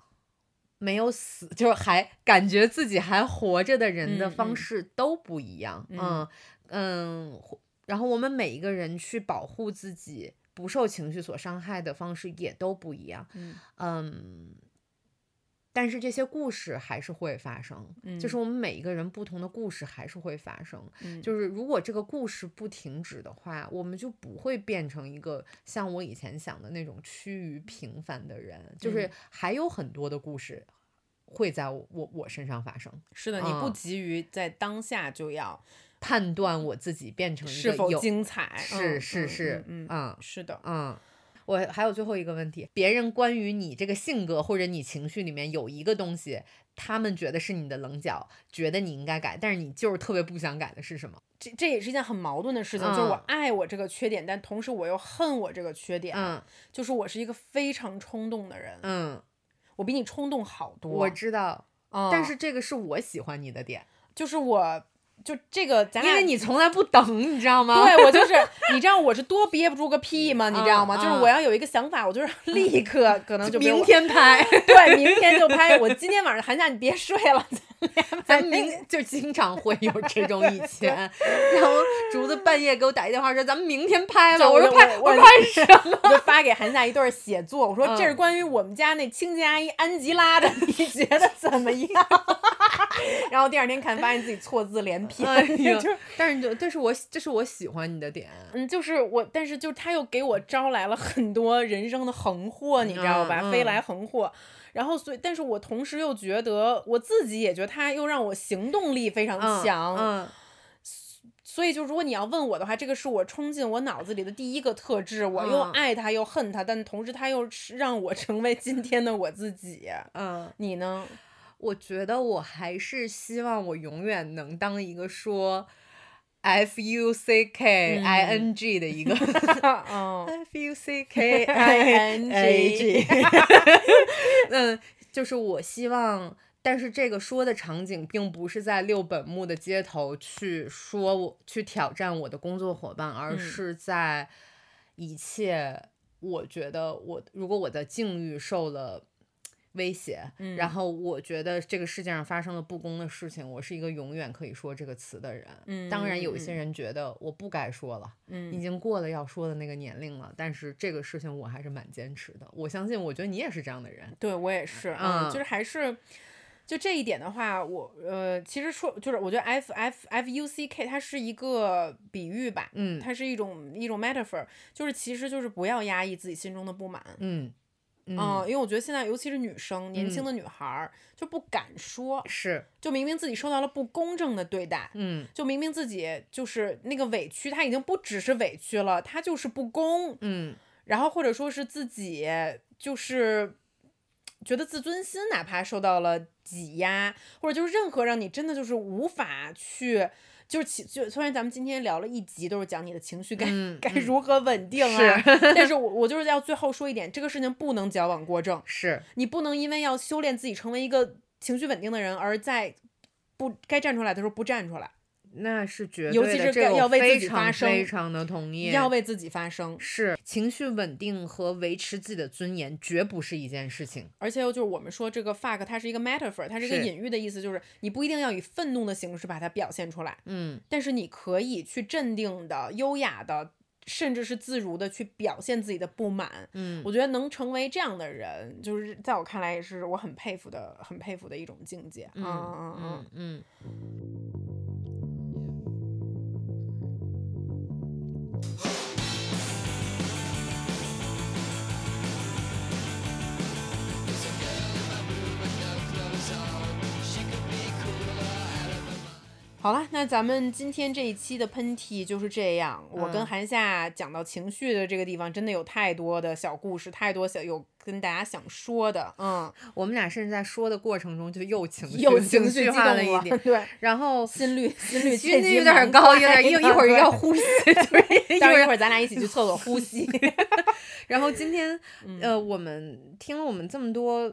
C: 没有死，就是还感觉自己还活着的人的方式都不一样。
B: 嗯
C: 嗯嗯，然后我们每一个人去保护自己不受情绪所伤害的方式也都不一样。
B: 嗯
C: 嗯，但是这些故事还是会发生，就是我们每一个人不同的故事还是会发生。
B: 嗯
C: 就是如果这个故事不停止的话，我们就不会变成一个像我以前想的那种趋于平凡的人。就是
B: 嗯
C: 还有很多的故事会在我我我身上发生。
B: 是的，你不
C: 嗯
B: 急于在当下就要
C: 判断我自己变成
B: 是否
C: 有
B: 精彩。
C: 是是是，
B: 嗯是的，
C: 嗯，我还有最后一个问题，别人关于你这个性格或者你情绪里面有一个东西，他们觉得是你的棱角，觉得你应该改，但是你就是特别不想改的是什么？
B: 这这也是一件很矛盾的事情，就是我
C: 嗯
B: 爱我这个缺点，但同时我又恨我这个缺点。
C: 嗯
B: 就是我是一个非常冲动的人，
C: 嗯，
B: 我比你冲动好多。
C: 我知道，
B: 嗯
C: 但是这个是我喜欢你的点，
B: 就是我就这个咱俩
C: 因为你从来不等，你知道吗？
B: 对我就是，你知道我是多憋不住个屁吗？你知道吗？
C: 嗯
B: 就是我要有一个想法，我就是立刻可能就
C: 明天拍，
B: 对明天就拍。我今天晚上寒假你别睡了，
C: 咱明就经常会有这种以 前，然后竹子半夜给我打一电话说咱们明天拍吧，我说拍
B: 我我
C: 拍什么？
B: 我就发给韩夏一段写作，我说这是
C: 嗯
B: 关于我们家那清洁阿姨安吉拉的，你觉得怎么样？然后第二天看，发现自己错字连篇，
C: 但是就这是我这是我喜欢你的点，
B: 嗯，就是我，但是就他又给我招来了很多人生的横祸，你知道吧？飞来横祸。然后，所以，但是我同时又觉得，我自己也觉得他又让我行动力非常
C: 嗯
B: 强。
C: 嗯
B: 所以，就如果你要问我的话，这个是我冲进我脑子里的第一个特质。我又
C: 嗯
B: 爱他，又恨他，但同时他又是让我成为今天的我自己。
C: 嗯，
B: 你呢？
C: 我觉得我还是希望我永远能当一个说 F U C K I N G 的一个。
B: 嗯
C: F U C K I N G，嗯，就是我希望，但是这个说的场景并不是在六本木的街头去说我去挑战我的工作伙伴，而
B: 嗯
C: 是在一切我觉得我如果我的境遇受了。威胁，
B: 嗯
C: 然后我觉得这个世界上发生了不公的事情，我是一个永远可以说这个词的人。
B: 嗯
C: 当然，有一
B: 嗯
C: 些人觉得我不该说了，
B: 嗯
C: 已经过了要说的那个年龄了，但是这个事情我还是蛮坚持的。我相信，我觉得你也是这样的人。
B: 对我也是，
C: 嗯
B: 就是还是。就这一点的话，我呃，其实说就是，我觉得 F F F U C K 它是一个比喻吧，
C: 嗯
B: 它是一种一种 metaphor，就是其实就是不要压抑自己心中的不满，
C: 嗯
B: 嗯，
C: 嗯，
B: 因为我觉得现在尤其是女生，年轻
C: 嗯。
B: 的女孩儿就不敢说，
C: 是，
B: 就明明自己受到了不公正的对待，
C: 嗯。
B: 就明明自己就是那个委屈，她已经不只是委屈了，她就是不公，
C: 嗯。
B: 然后或者说是自己就是觉得自尊心哪怕受到了挤压，或者就是任何让你真的就是无法去。就是起就虽然咱们今天聊了一集都是讲你的情绪该、
C: 嗯
B: 该
C: 嗯。
B: 如何稳定啊，是。但是我我就是要最后说一点，这个事情不能矫枉过正，
C: 是，
B: 你不能因为要修炼自己成为一个情绪稳定的人，而在不该站出来的时候不站出来，
C: 那是绝
B: 尤
C: 对的，
B: 其是该要为自己发
C: 非常
B: 声
C: 非常的同意。
B: 要为自己发声。
C: 是情绪稳定和维持自己的尊严，绝不是一件事情。
B: 而且就是我们说这个 fuck，它是一个 metaphor，它是一个隐喻的意思，就是你不一定要以愤怒的形式把它表现出来，
C: 嗯
B: 但是你可以去镇定的、优雅的，甚至是自如的去表现自己的不满。
C: 嗯
B: 我觉得能成为这样的人，就是在我看来也是我很佩服的、很佩服的一种境界。嗯嗯嗯
C: 嗯嗯。April.
B: 好了，那咱们今天这一期的喷嚏就是这样。我跟
C: 嗯
B: 韩夏讲到情绪的这个地方，真的有太多的小故事，太多小有跟大家想说的。嗯，
C: 我们俩甚至在说的过程中就又情绪
B: 又
C: 情
B: 绪激
C: 化了一点，
B: 对，
C: 然后
B: 心率 心率
C: 心率有点高，有
B: 快
C: 点 一
B: 的
C: 一会儿
B: 对。
C: 要呼吸，就是一会儿
B: 咱俩一起去厕所呼吸。
C: 然后今天，
B: 嗯。
C: 呃，我们听了我们这么多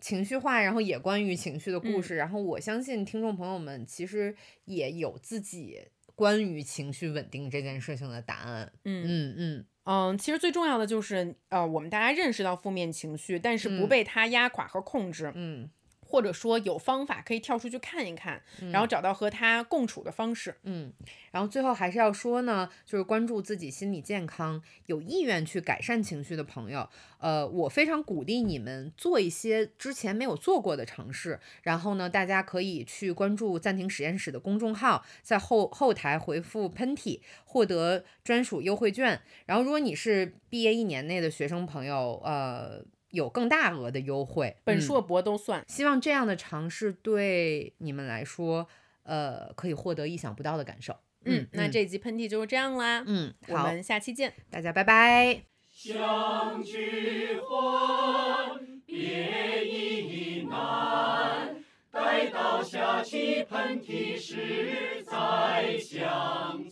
C: 情绪化，然后也关于情绪的
B: 嗯。
C: 故事，然后我相信听众朋友们其实也有自己关于情绪稳定这件事情的答案。
B: 嗯
C: 嗯嗯，
B: 嗯，其实最重要的就是呃，我们大家认识到负面情绪，但是不
C: 嗯。
B: 被它压垮和控制，
C: 嗯
B: 或者说有方法可以跳出去看一看，然后找到和他共处的方式。
C: 嗯，然后最后还是要说呢，就是关注自己心理健康，有意愿去改善情绪的朋友，呃，我非常鼓励你们做一些之前没有做过的尝试。然后呢，大家可以去关注暂停实验室的公众号，在后后台回复“喷嚏”，获得专属优惠券。然后，如果你是毕业一年内的学生朋友，呃，有更大额的优惠。嗯
B: 本硕博都算。
C: 希望这样的尝试对你们来说，呃，可以获得意想不到的感受。
B: 嗯，那这集喷嚏就是这样啦。
C: 嗯，好，
B: 我们下期见。
C: 大家拜拜。
A: 相聚欢，别亦难。待到下期喷嚏时再相